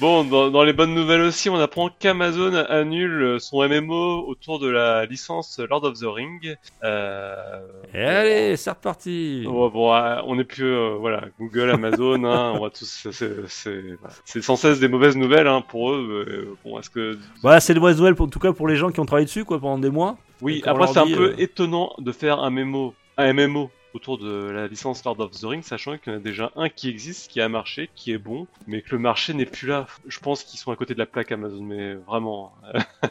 Bon, dans, dans les bonnes nouvelles aussi, on apprend qu'Amazon annule son MMO autour de la licence Lord of the Ring. Euh, Et allez, c'est reparti. Bon, on n'est plus, euh, voilà, Google, Amazon, hein, on va tous, c'est- sans cesse des mauvaises nouvelles hein, pour eux. euh, bon, est-ce que Voilà, c'est de mauvaises nouvelles, pour- en tout cas pour les gens qui ont travaillé dessus quoi, pendant des mois. oui, après c'est un peu étonnant de faire un MMO, un MMO autour de la licence Lord of the Rings, sachant qu'il y en a déjà un qui existe, qui a marché, qui est bon, mais que le marché n'est plus là. Je pense qu'ils sont à côté de la plaque Amazon, mais vraiment. mais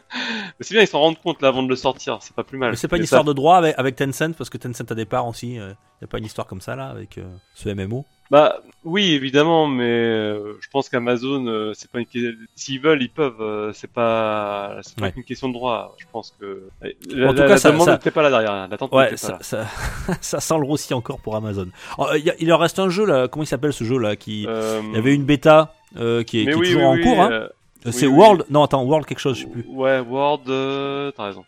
c'est bien, ils s'en rendent compte là avant de le sortir, c'est pas plus mal. Mais c'est pas une Mais histoire ça- de droit avec, avec Tencent, parce que Tencent a des parts aussi. Il n'y a pas une histoire comme ça là avec euh, ce MMO. Bah oui, évidemment, mais euh, je pense qu'Amazon, euh, c'est pas une s'ils veulent, ils peuvent. euh, c'est pas, c'est pas Ouais. qu'une question de droit. Je pense que la, En tout la- cas, la ça- demande n'était pas là derrière. L'attente Ouais, pas ça, là. ça, ça sent le roussi encore pour Amazon. Oh, Il y a- il leur reste un jeu là, comment il s'appelle ce jeu là qui... Il y avait une bêta qui est, qui est toujours oui, en cours. Hein. c'est oui, World Non, attends, World quelque chose, je sais plus. Ouais, euh, t'as raison.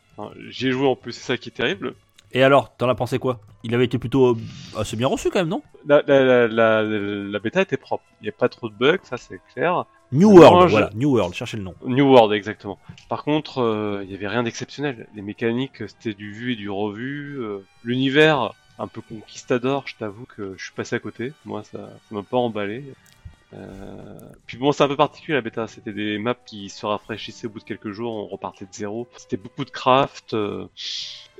J'y ai joué en plus, c'est ça qui est terrible. Et alors, t'en as pensé quoi? Il avait été plutôt euh, assez bien reçu quand même, non? La, la, la, la, la bêta était propre. Il n'y a pas trop de bugs, ça c'est clair. New World, voilà, New World, cherchez le nom. New World, exactement. Par contre, euh, il y avait rien d'exceptionnel. Les mécaniques, c'était du vu et du revu. euh, L'univers, un peu conquistador, je t'avoue que je suis passé à côté. Moi, ça ça m'a pas emballé. Euh, Puis bon, c'est un peu particulier la bêta. C'était des maps qui se rafraîchissaient au bout de quelques jours. On repartait de zéro. C'était beaucoup de craft. euh,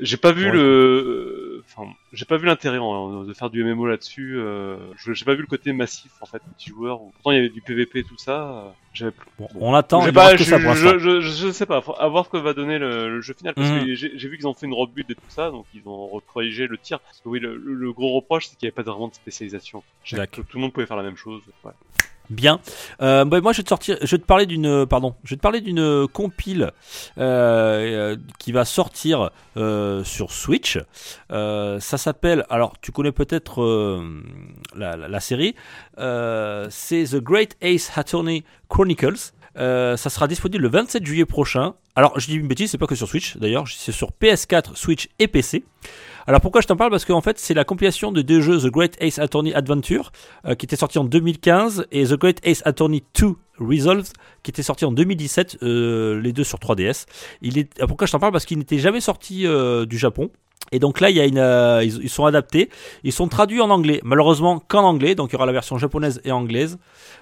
J'ai pas vu Ouais. le. Enfin, j'ai pas vu l'intérêt en- de faire du MMO là-dessus. Euh, j'ai pas vu le côté massif en fait, multijoueur. Pourtant il y avait du PVP et tout ça. euh, J'avais Bon, on attend. il pas, que je, ça pour l'instant. je, je, je sais pas, faut- à voir ce que va donner le, le jeu final. Parce Mhm. que j'ai vu qu'ils ont fait une reboot et tout ça, donc ils ont corrigé le tir. Parce que oui, le, gros reproche, c'est qu'il n'y avait pas vraiment de spécialisation. Tout le monde pouvait faire la même chose. Ouais. Bien. Euh, bah, moi, je vais te sortir, je vais te parler d'une, pardon, je vais te parler d'une compile euh, euh, qui va sortir euh, sur Switch. Euh, ça s'appelle, alors tu connais peut-être euh, la, la- série. Euh, c'est The Great Ace Attorney Chronicles. Euh, ça sera disponible le 27 juillet prochain. Alors, je dis une bêtise, c'est pas que sur Switch d'ailleurs, c'est sur PS4, Switch et PC. Alors pourquoi je t'en parle? Parce qu'en fait c'est la compilation de deux jeux The Great Ace Attorney Adventure euh, qui était sorti en 2015 et The Great Ace Attorney 2 Resolved qui était sorti en 2017, euh, les deux sur 3DS. Il est, euh, pourquoi je t'en parle? Parce qu'il n'était jamais sorti du Japon. Et donc là, il y a une, euh, ils, ils sont adaptés, ils sont traduits en anglais, malheureusement qu'en anglais, donc il y aura la version japonaise et anglaise,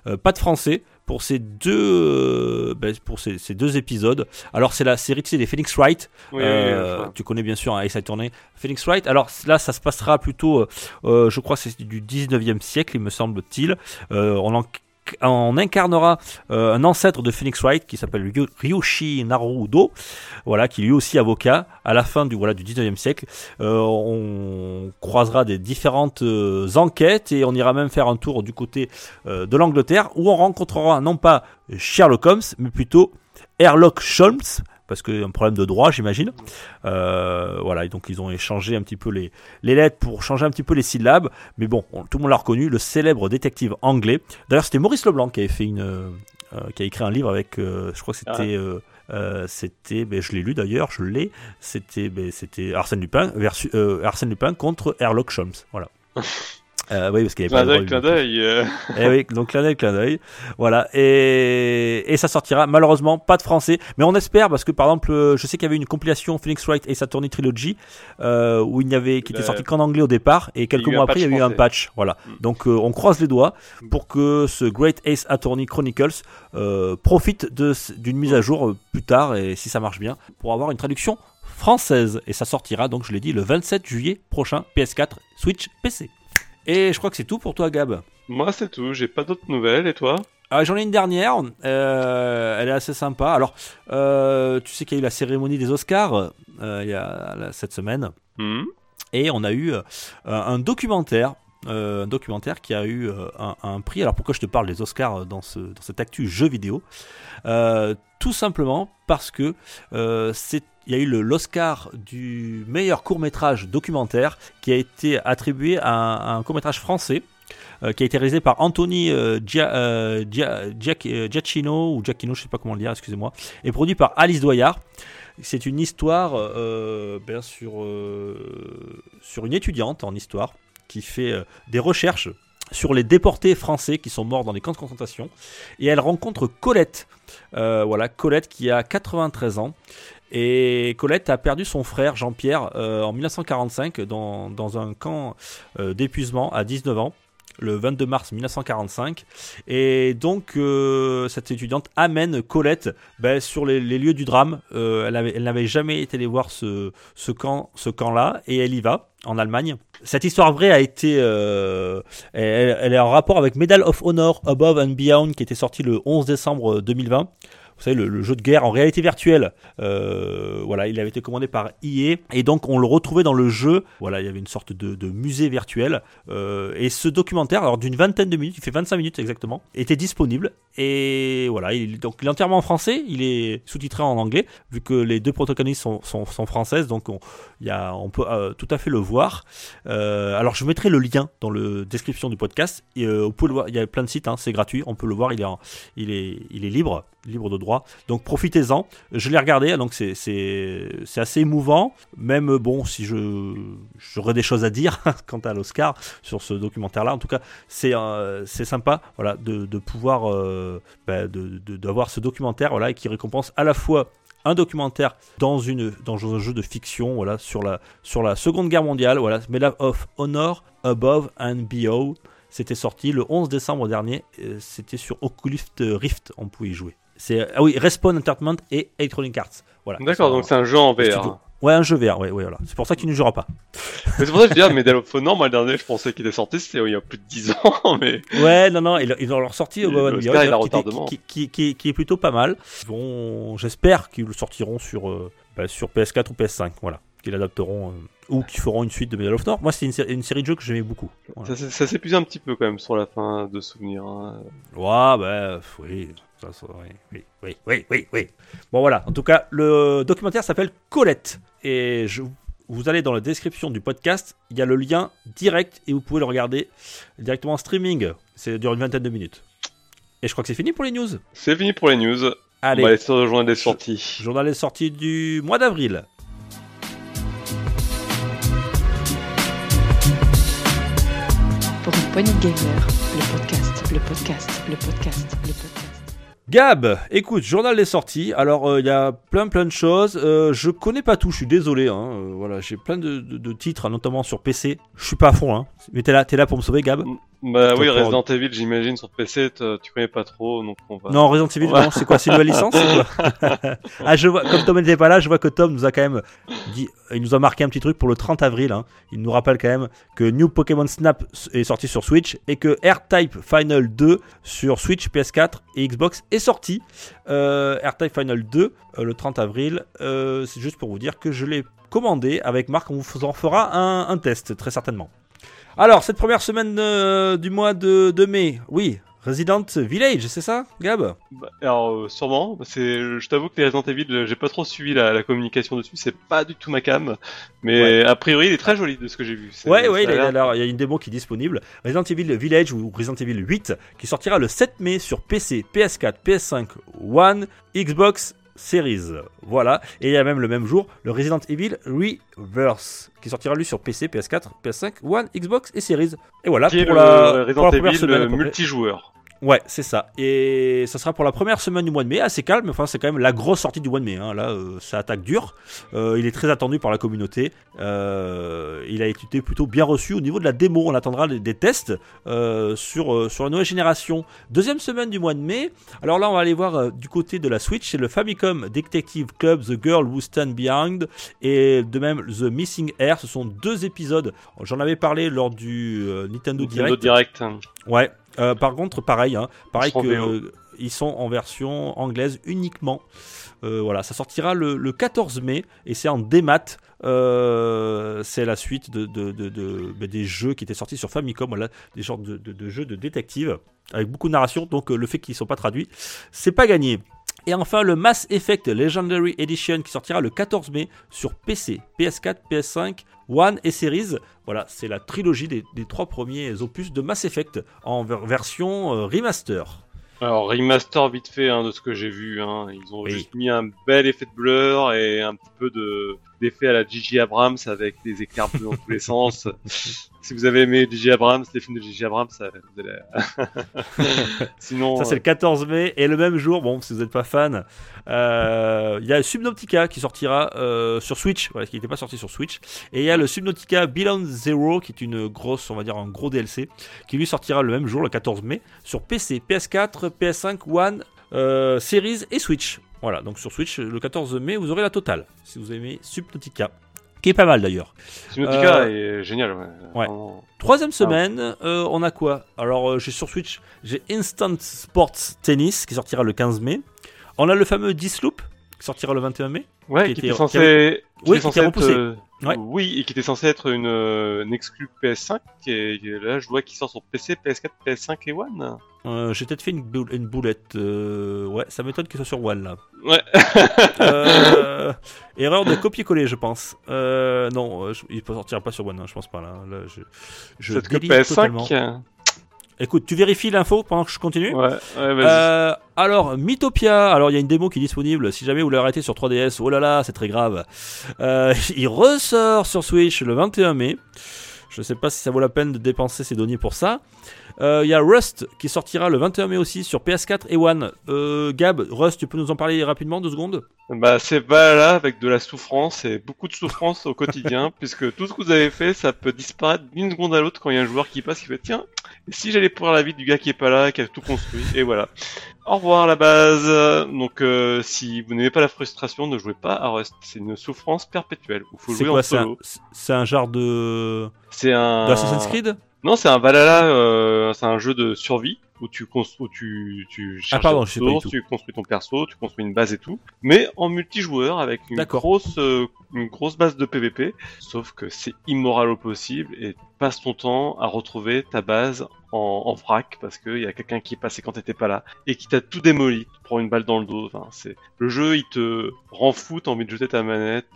Euh, pas de français pour ces deux, euh, ben, pour ces, ces deux épisodes. Alors c'est la série, tu sais, des Phoenix Wright, Oui, oui, tu connais bien sûr hein, Ace Attorney, Phoenix Wright. Alors là, ça se passera plutôt, je crois, c'est du 19e siècle, il me semble-t-il. On, en- on incarnera euh, un ancêtre de Phoenix Wright qui s'appelle Ryu- Ryushi Naruto, voilà, qui lui aussi avocat à la fin du voilà du 19e siècle. Euh, on croisera des différentes euh, enquêtes et on ira même faire un tour du côté de l'Angleterre où on rencontrera non pas Sherlock Holmes mais plutôt Sherlock Holmes parce qu'il y a un problème de droit j'imagine. Euh, voilà, et donc ils ont échangé un petit peu les, les lettres pour changer un petit peu les syllabes. Mais bon, on- tout le monde l'a reconnu, le célèbre détective anglais. D'ailleurs, c'était Maurice Leblanc qui avait fait une, euh, euh, qui a écrit un livre avec, je crois que c'était, euh, c'était, ben, je l'ai lu d'ailleurs, je l'ai. C'était, ben, c'était Arsène Lupin versus euh, Arsène Lupin contre Sherlock Holmes. Voilà. Euh, oui, parce qu'il y avait Clin pas le clin d'œil. euh. eh oui, donc clin d'œil, clin d'œil. Voilà. Et, et ça sortira malheureusement pas de français. Mais on espère parce que par exemple, euh, je sais qu'il y avait une compilation Phoenix Wright et Saturny Trilogy euh, où il n'y avait, qui était Le- sorti qu'en anglais au départ et quelques mois après il y a eu un patch. Voilà. Mm. Donc on croise les doigts pour que ce Great Ace Attorney Chronicles profite d'une mise à jour plus tard et si ça marche bien pour avoir une traduction française. Et ça sortira donc, je l'ai dit, le 27 juillet prochain, PS4, Switch, PC. Et je crois que c'est tout pour toi, Gab. Moi, c'est tout. J'ai pas d'autres nouvelles. Et toi? Ah, J'en ai une dernière, euh, elle est assez sympa. Alors, euh, tu sais qu'il y a eu la cérémonie des Oscars euh, il y a là, cette semaine, Hmm et on a eu un documentaire. un documentaire qui a eu un, un prix. Alors pourquoi je te parle des Oscars dans, ce, dans cette actu jeu vidéo? Tout simplement parce que euh, il y a eu l'Oscar du meilleur court métrage documentaire qui a été attribué à un, court métrage français euh, qui a été réalisé par Anthony euh, Gia- Gia- Giac- Giacchino ou Giacchino, je sais pas comment le dire, excusez-moi, et produit par Alice Doyard. C'est une histoire sur, une étudiante en histoire qui fait des recherches sur les déportés français qui sont morts dans des camps de concentration et elle rencontre Colette. Euh, voilà, Colette qui a 93 ans. Et Colette a perdu son frère Jean-Pierre euh, en 1945 dans, dans un camp euh, d'épuisement à 19 ans le 22 mars 1945. Et donc, euh, cette étudiante amène Colette ben, sur les, les lieux du drame. Euh, elle, avait- elle n'avait jamais été allée voir ce, ce camp, ce camp-là, et elle y va, en Allemagne. Cette histoire vraie a été, euh, elle est en rapport avec Medal of Honor Above and Beyond, qui était sorti le 11 décembre 2020. Savez, le, jeu de guerre en réalité virtuelle. Euh, voilà, il avait été commandé par EA. Et donc, on le retrouvait dans le jeu. Voilà, il y avait une sorte de, musée virtuel. Euh, et ce documentaire, alors d'une vingtaine de minutes, il fait 25 minutes exactement, était disponible. Et voilà, il, donc il est entièrement en français. Il est sous-titré en anglais, vu que les deux protagonistes sont, françaises. Donc, on, peut euh, tout à fait le voir. Alors, je mettrai le lien dans la description du podcast. Et, vous pouvez le voir. Il y a plein de sites, hein, c'est gratuit. On peut le voir. Il est, en- il est, il est libre, libre de droit. Donc, profitez-en. Je l'ai regardé, donc c'est, assez émouvant. Même euh, bon, si j'aurais des choses à dire quant à l'Oscar sur ce documentaire-là. En tout cas, c'est euh, sympa, voilà, de, pouvoir euh, bah, de, de- d'avoir ce documentaire, voilà, qui récompense à la fois un documentaire dans un jeu de fiction, voilà, sur la Seconde Guerre mondiale, voilà, Medal of Honor Above and Beyond. C'était sorti le 11 décembre dernier. C'était sur Oculus Rift, on pouvait y jouer. C'est ah oui, Respawn Entertainment et Electronic Arts. Voilà. D'accord, donc c'est un jeu en. VR. Ouais, un jeu VR, ouais, ouais, voilà. C'est pour ça qu'il ne jouera pas. C'est pour ça que je dis, ah, Medal of Honor, moi, le dernier, je pensais qu'il était sorti, c'était il y a plus de 10 ans, mais. Ouais, non, non, ils, ils ont leur sorti au One a qui, est plutôt pas mal. Vont, j'espère qu'ils le sortiront sur, euh, bah, sur PS4 ou PS5, voilà. Qu'ils l'adapteront, euh, ou qu'ils feront une suite de Medal of Honor. Moi, c'est une, une série de jeux que j'aimais beaucoup. Voilà. Ça, ça s'épuise un petit peu quand même sur la fin de souvenirs. hein. Ouais, bah, oui. Oui, oui, oui, oui, oui, oui. Bon, voilà. En tout cas, le documentaire s'appelle Colette. Et je, vous allez dans la description du podcast. Il y a le lien direct et vous pouvez le regarder directement en streaming. Ça dure une vingtaine de minutes. Et je crois que c'est fini pour les news. C'est fini pour les news. Allez, On va aller sur le journal des sorties. journal est sorti du mois d'avril. Pour une poignée de gamers, le podcast, le podcast, le podcast, le podcast. Gab, écoute, journal des sorties. Alors, euh, il y a plein plein de choses. Euh, je connais pas tout, je suis désolé. Hein. Euh, voilà, j'ai plein de, titres, notamment sur PC. Je suis pas à fond, hein. Mais t'es là pour me sauver, Gab? Bah oui, Resident Evil, j'imagine, sur PC, tu connais pas trop, donc on va. Non, Resident Evil, c'est quoi C'est une nouvelle licence quoi Ah, je vois, comme Tom n'était pas là, je vois que Tom nous a quand même dit, il nous a marqué un petit truc pour le 30 avril. hein. Il nous rappelle quand même que New Pokémon Snap est sorti sur Switch et que R-Type Final 2 sur Switch, PS4 et Xbox est sorti. Euh, R-Type Final 2 euh, le 30 avril. Euh, c'est juste pour vous dire que je l'ai commandé avec Marc. On vous en fera un, un test très certainement. Alors, cette première semaine euh, du mois de, de mai, oui, Resident Village, c'est ça, Gab? Bah, alors, euh, sûrement, c'est, je t'avoue que les Resident Evil, euh, j'ai pas trop suivi la, la communication dessus, c'est pas du tout ma cam, mais a priori, il est très joli de ce que j'ai vu. Ouais, ouais, il, a alors, il y a une démo qui est disponible. Resident Evil Village ou Resident Evil 8 qui sortira le 7 mai sur PC, PS4, PS5, One, Xbox Series. Voilà. Et il y a même le même jour le Resident Evil Reverse qui sortira lui sur PC, PS4, PS5, One, Xbox et Series. Et voilà qui est pour le la, pour Resident la première Evil semaine. multijoueur. Ouais, c'est ça. Et ça sera pour la première semaine du mois de mai, assez calme, mais enfin c'est quand même la grosse sortie du mois de mai. hein. Là, euh, ça attaque dur. Euh, il est très attendu par la communauté. Euh, il a été plutôt bien reçu au niveau de la démo. On attendra des, des tests sur, sur la nouvelle génération. Deuxième semaine du mois de mai. Alors là, on va aller voir du côté de la Switch, c'est le Famicom Detective Club The Girl Who Stand Behind et de même The Missing Air. Ce sont deux épisodes. J'en avais parlé lors du Nintendo Nintendo Direct. Direct. Ouais. Euh, par contre, pareil, hein, pareil que euh, ils sont en version anglaise uniquement. Euh, voilà, ça sortira le, le 14 mai et c'est en démat. Euh, c'est la suite de, de- de- de- bah, des jeux qui étaient sortis sur Famicom, voilà, des genres de, jeux de détective avec beaucoup de narration. Donc le fait qu'ils ne sont pas traduits, c'est pas gagné. Et enfin le Mass Effect Legendary Edition qui sortira le 14 mai sur PC, PS4, PS5, One et Series. Voilà, c'est la trilogie des, des trois premiers opus de Mass Effect en ver- version euh, remaster. Alors, remaster vite fait hein, de ce que j'ai vu. Hein. Ils ont Oui. juste mis un bel effet de blur et un petit peu de d'effet à la Gigi Abrams avec des éclairs bleus dans tous les sens. si vous avez aimé Gigi Abrams, les films de Gigi Abrams, ça, vous allez... Sinon, Ça, c'est le 14 mai. Et le même jour, bon, si vous n'êtes pas fan, euh, il y a Subnautica qui sortira euh, sur Switch, voilà, qui n'était pas sorti sur Switch. Et il y a le Subnautica Beyond Zero, qui est une grosse, on va dire, un gros DLC, qui lui sortira le même jour, le 14 mai, sur PC, PS4, PS5, One, euh, Series et Switch. Voilà, donc sur Switch, le 14 mai, vous aurez la totale, si vous aimez Subnautica. Qui est pas mal d'ailleurs. Subnautica est génial. Ouais. Ouais. Vraiment. Troisième semaine, euh, on a quoi? Alors, euh, j'ai sur Switch, j'ai Instant Sports Tennis qui sortira le 15 mai. On a le fameux Disloop qui sortira le 21 mai. Ouais, Qui qui, était- censé, qui Oui, était qui était être, repoussé. euh, Ouais. oui, et qui était censé être une, euh, une exclue PS5, et, et là je vois qu'il sort sur PC, PS4, PS5 et One. Euh, j'ai peut-être fait une, boule- une boulette. euh, ouais, ça m'étonne qu'il soit sur One là. Ouais. Euh, erreur de copier-coller, je pense. Non, je- il ne sortira pas sur One, hein, je pense pas là. Là, je je que délire totalement. PS5. Écoute, tu vérifies l'info pendant que je continue Ouais, ouais, vas-y. Alors, Mythopia, alors il y a une démo qui est disponible. Si jamais vous l'arrêtez sur 3DS, oh là là, c'est très grave. Il ressort sur Switch le 21 mai. Je ne sais pas si ça vaut la peine de dépenser ces données pour ça. Euh, Il y a Rust qui sortira le 21 mai aussi sur PS4 et One. Euh, Gab, Rust, tu peux nous en parler rapidement, deux secondes? Bah, c'est Valhalla avec de la souffrance et beaucoup de souffrance au quotidien, puisque tout ce que vous avez fait, ça peut disparaître d'une seconde à l'autre quand il y a un joueur qui passe qui fait tiens, et si j'allais pourrir la vie du gars qui est pas là, qui a tout construit, et voilà. Au revoir la base. Donc, euh, si vous n'aimez pas la frustration, ne jouez pas à Rust. C'est une souffrance perpétuelle. Il faut C'est jouer en quoi un, solo. c'est un genre de. C'est un. d'Assassin's Creed? Non, c'est un Valhalla. euh, c'est un jeu de survie où tu construis, tu, tu cherches pardon, des ressources, tout. tu construis ton perso, tu construis une base et tout, mais en multijoueur avec une grosse, euh, une grosse base de PVP. Sauf que c'est immoral au possible et tu passes ton temps à retrouver ta base en, en vrac parce qu'il y a quelqu'un qui est passé quand t'étais pas là et qui t'a tout démoli, te prend une balle dans le dos. Enfin, c'est le jeu, il te rend fou, t'as envie de jeter ta manette.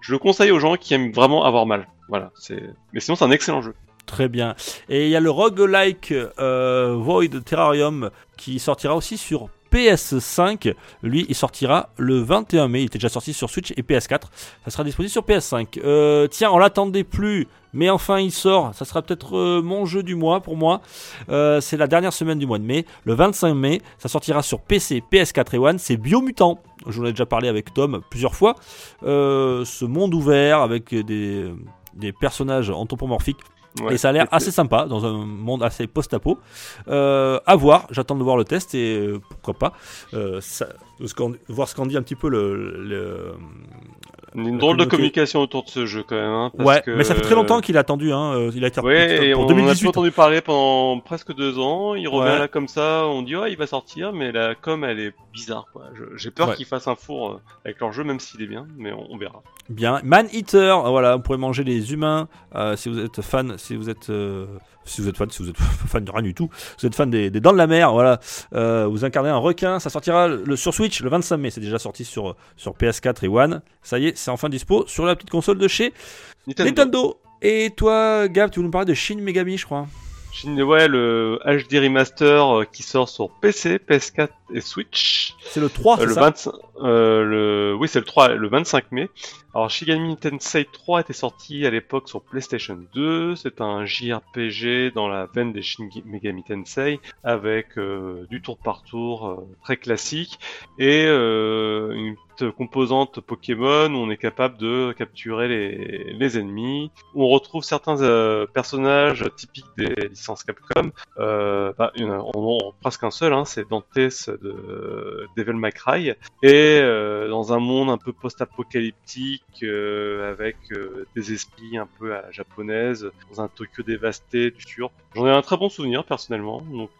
Je le conseille aux gens qui aiment vraiment avoir mal. Voilà, c'est. Mais sinon, c'est un excellent jeu. Très bien. Et il y a le roguelike euh, Void Terrarium qui sortira aussi sur PS5. Lui, il sortira le 21 mai. Il était déjà sorti sur Switch et PS4. Ça sera disponible sur PS5. Euh, tiens, on l'attendait plus, mais enfin il sort. Ça sera peut-être euh, mon jeu du mois pour moi. C'est la dernière semaine du mois de mai. Le 25 mai, ça sortira sur PC, PS4 et One. C'est Biomutant. Je vous ai déjà parlé avec Tom plusieurs fois. Ce monde ouvert avec des personnages anthropomorphiques Ouais. et ça a l'air assez sympa dans un monde assez post-apo. Euh, à voir, j'attends de voir le test et euh, pourquoi pas euh, ça- ce qu'en- voir ce qu'en dit un petit peu le. le- Une drôle de communication autour de ce jeu quand même. hein, parce Ouais, que- mais ça fait très longtemps qu'il a attendu. Hein. euh, Il a été Ouais, et pour on en a 2018. plus entendu parler pendant presque deux ans. Il revient Ouais. là comme ça, on dit ouais, il va sortir, mais la com elle est bizarre J'ai peur Ouais. qu'ils fassent un four euh, avec leur jeu, même s'il est bien, mais on, on verra. Bien, Man Eater, euh, voilà, vous pourrez manger les humains euh, si vous êtes fan, si vous êtes, euh, si vous êtes fan, si vous êtes fan de rien du tout, si vous êtes fan des, des Dents de la Mer, voilà, euh, vous incarnez un requin, ça sortira le, sur Switch le 25 mai, c'est déjà sorti sur, sur PS4 et One, ça y est, c'est enfin dispo sur la petite console de chez Nintendo. Nintendo. Et toi, Gab, tu voulais nous parler de Shin Megami, je crois? Shin- ouais, le HD remaster euh, qui sort sur PC, PS4 et Switch. C'est le 3, Euh, c'est le ça 25, euh, le, oui, c'est le 3, le 25 mai. Alors, Shigami Tensei 3 était sorti à l'époque sur PlayStation 2. C'est un JRPG dans la veine des Shin Megami Tensei avec du tour par tour très classique et une composante Pokémon où on est capable de capturer les, les ennemis. On retrouve certains euh, personnages typiques des licences Capcom. Euh, bah, en presque un seul, hein, c'est Dantes de Devil May Cry. Et euh, dans un monde un peu post-apocalyptique, euh, avec des esprits un peu à la japonaise, dans un Tokyo dévasté du futur. J'en ai un très bon souvenir personnellement. Donc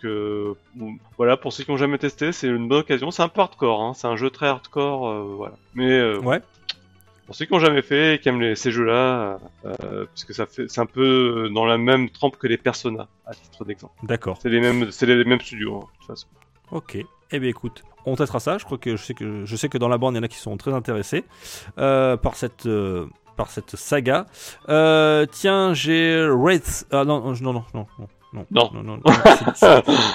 voilà, pour ceux qui n'ont jamais testé, c'est une bonne occasion. C'est un peu hardcore, hein, c'est un jeu très hardcore, voilà. Mais euh, Ouais. pour ceux qui n'ont jamais fait qui aiment les- ces jeux-là, euh, puisque ça fait, c'est un peu dans la même trempe que les Persona, à titre d'exemple. D'accord. C'est les mêmes, c'est les mêmes studios, hein, de toute façon. Ok. Eh bien écoute, on testera ça. Je crois que je sais que je sais que dans la bande il y en a qui sont très intéressés euh, par cette euh, par cette saga. Tiens, j'ai Wraith. Ah non non non non non. Non, Non. non, non,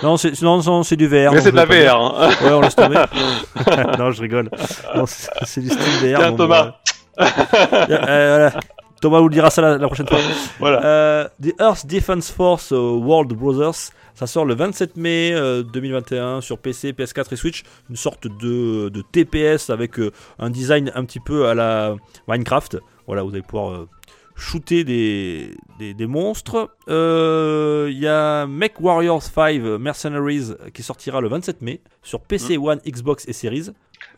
non, c'est- du VR. Mais c'est de la. VR, hein. Ouais, on laisse tomber. non, je rigole. C'est du style VR. Tiens, Thomas. euh, voilà. Thomas vous le dira ça la, la prochaine fois. Voilà. Euh, The Earth Defense Force euh, World Brothers, ça sort le 27 mai euh, 2021 sur PC, PS4 et Switch. Une sorte de, de TPS avec un design un petit peu à la Minecraft. Voilà, vous allez pouvoir shooter des, des, des monstres. Euh, Il y a Mech Warriors 5 Mercenaries qui sortira le 27 mai sur PC, One, Xbox et Series.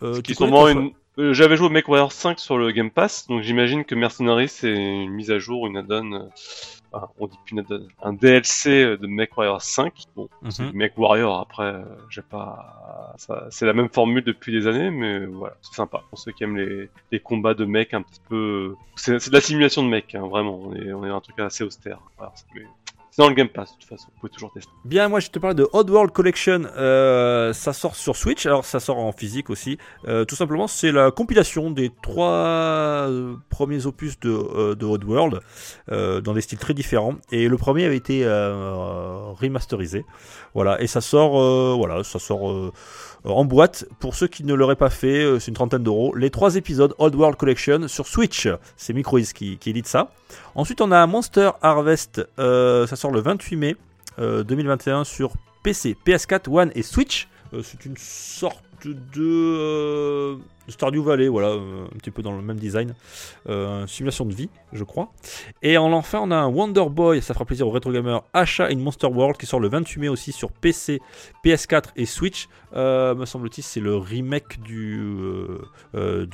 Euh, Ce tu qui connais sûrement toi, une... euh, J'avais joué au MechWarrior 5 sur le Game Pass, donc j'imagine que Mercenaries c'est une mise à jour, une add-on, euh, on dit plus une add-on, un DLC de MechWarrior 5. Bon, c'est Mhm. du MechWarrior après, euh, j'ai pas, ça- c'est la même formule depuis des années, mais voilà, c'est sympa pour ceux qui aiment les, les combats de mecs un petit peu, c'est c'est de la simulation de mecs, hein, vraiment, on est, on est dans un truc assez austère. Voilà, c'est- mais c'est dans le Game Pass de toute façon, vous pouvez toujours tester. Bien, moi je te parle de Oddworld Collection. Euh, ça sort sur Switch, alors ça sort en physique aussi. Euh, tout simplement, c'est la compilation des trois euh, premiers opus de, de Oddworld euh, dans des styles très différents. Et le premier avait été remasterisé. Voilà, et ça sort, voilà, ça sort en boîte. Pour ceux qui ne l'auraient pas fait, c'est une trentaine d'euros. Les trois épisodes Oddworld Collection sur Switch. C'est Microids qui, qui édite ça. Ensuite, on a Monster Harvest. euh, ça sort le 28 mai. euh, 2021 sur PC, PS4, One et Switch. Euh, c'est une sorte de euh, Stardew Valley, voilà, euh, un petit peu dans le même design. Euh, simulation de vie, je crois. Et en enfin, on a un Wonder Boy, ça fera plaisir aux rétro gamers, Achat in Monster World, qui sort le 28 mai aussi sur PC, PS4 et Switch. Euh, me semble-t-il, c'est le remake du,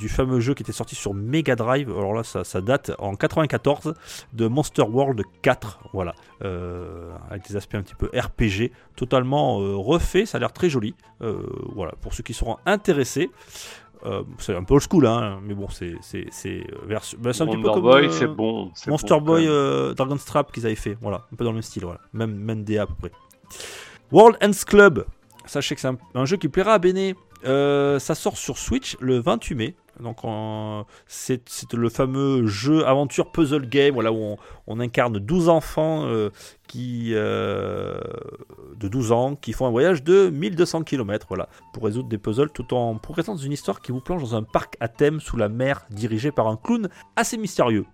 fameux jeu qui était sorti sur Mega Drive. Alors là, ça, date en 94 de Monster World 4. Voilà. Avec des aspects un petit peu RPG, totalement refait. Ça a l'air très joli. Voilà, pour ceux qui seront intéressés. Euh, c'est un peu old school, hein, mais bon, c'est c'est c'est euh, vers- bah, c'est un petit peu Wonder comme Boy, euh, c'est bon. Monster bon, Boy euh, Dragon's Trap qu'ils avaient fait, voilà, un peu dans le même style, voilà, même même DA à peu près. World Ends Club, sachez que c'est un, un jeu qui plaira à Béné. Euh, ça sort sur Switch le 28 mai. Donc c'est le fameux jeu aventure puzzle game voilà, où on, on incarne 12 enfants euh, qui, euh, de 12 ans qui font un voyage de 1200 km voilà, pour résoudre des puzzles tout en progressant dans une histoire qui vous plonge dans un parc à thème sous la mer dirigé par un clown assez mystérieux.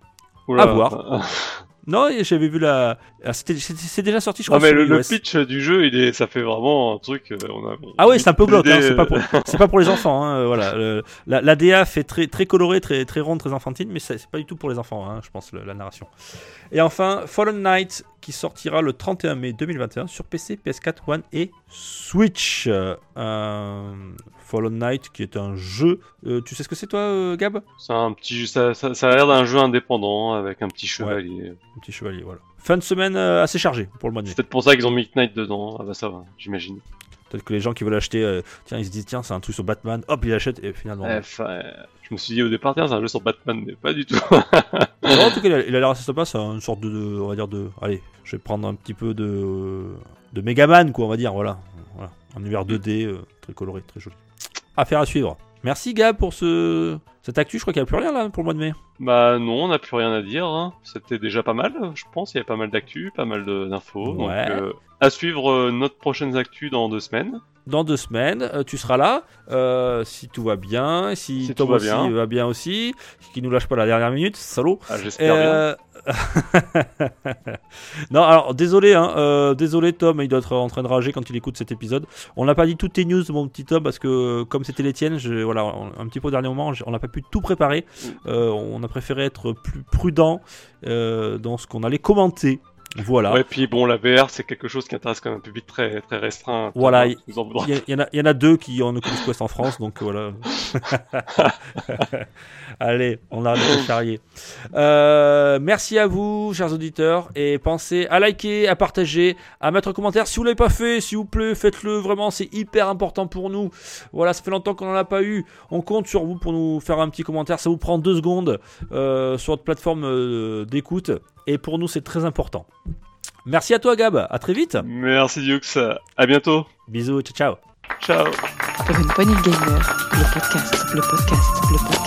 Oula. à voir. Non, j'avais vu la. ah, C'est déjà sorti, je Ah crois. mais sur le, pitch du jeu, il est, ça fait vraiment un truc. euh, On a, Ah ouais, c'est un peu glauque, hein, c'est pas pour, c'est pas pour les enfants. Hein, euh, voilà, Le- la, la DA fait très très coloré, très très ronde, très enfantine, mais c'est c'est pas du tout pour les enfants, hein, je pense le- la narration. Et enfin, Fallen Knight qui sortira le 31 mai 2021 sur PC, PS4, One et Switch. Euh, Fallen Knight qui est un jeu. euh, tu sais ce que c'est toi, euh, Gab? C'est un petit, ça, ça, ça a l'air d'un jeu indépendant avec un petit chevalier. Un petit chevalier, voilà. Fin de semaine euh, assez chargée pour le mois de mai. C'est peut-être pour ça qu'ils ont mis Knight dedans. Ah bah ça va, j'imagine. Peut-être que les gens qui veulent acheter, euh, tiens, ils se disent, tiens, c'est un truc sur Batman, hop, ils l'achètent, et finalement. Eh, je me suis dit au départ, tiens, c'est un jeu sur Batman, mais pas du tout. Non, en tout cas, il a- a l'air assez sympa, c'est une sorte de, de- on va dire, de. Allez, je vais prendre un petit peu de. de Megaman, quoi, on va dire, voilà. voilà. Un univers 2D, euh, très coloré, très joli. Affaire à suivre. Merci, Gab, pour ce. Cette actu, je crois qu'il n'y a plus rien là pour le mois de mai. bah non, on n'a plus rien à dire. hein. C'était déjà pas mal, je pense. Il y avait pas mal d'actu, pas mal d'infos. Donc, Ouais. euh, à suivre euh, notre prochaine actu dans deux semaines. Dans deux semaines, euh, tu seras là, euh, si tout va bien, si, Si Tom tout va aussi bien. va bien aussi, qui nous lâche pas la dernière minute, salaud. Ah, j'espère. Euh, non, alors désolé, hein, euh, désolé Tom, il doit être en train de rager quand il écoute cet épisode. On n'a pas dit toutes tes news, mon petit Tom, parce que comme c'était les tiennes, je- voilà, on- un petit peu au dernier moment, on n'a pas pu tout préparer. Euh, on a préféré être plus prudent dans ce qu'on allait commenter. Voilà. Ouais, puis bon, la VR, c'est quelque chose qui intéresse quand même un public très, très restreint. Voilà. Il y, en a- il y en a deux qui en Oculus Quest en France, donc voilà. Allez, on arrête de charrier. Euh, merci à vous, chers auditeurs, et pensez à liker, à partager, à mettre un commentaire. Si vous l'avez pas fait, s'il vous plaît, faites-le. Vraiment, c'est hyper important pour nous. Voilà, ça fait longtemps qu'on n'en a pas eu. On compte sur vous pour nous faire un petit commentaire. Ça vous prend deux secondes euh, sur votre plateforme euh, d'écoute, et pour nous, c'est très important. Merci à toi, Gab. À très vite. Merci Dux. À bientôt. Bisous, ciao, ciao. Ciao. Pour une poignée de gamer, le podcast, le podcast, le podcast.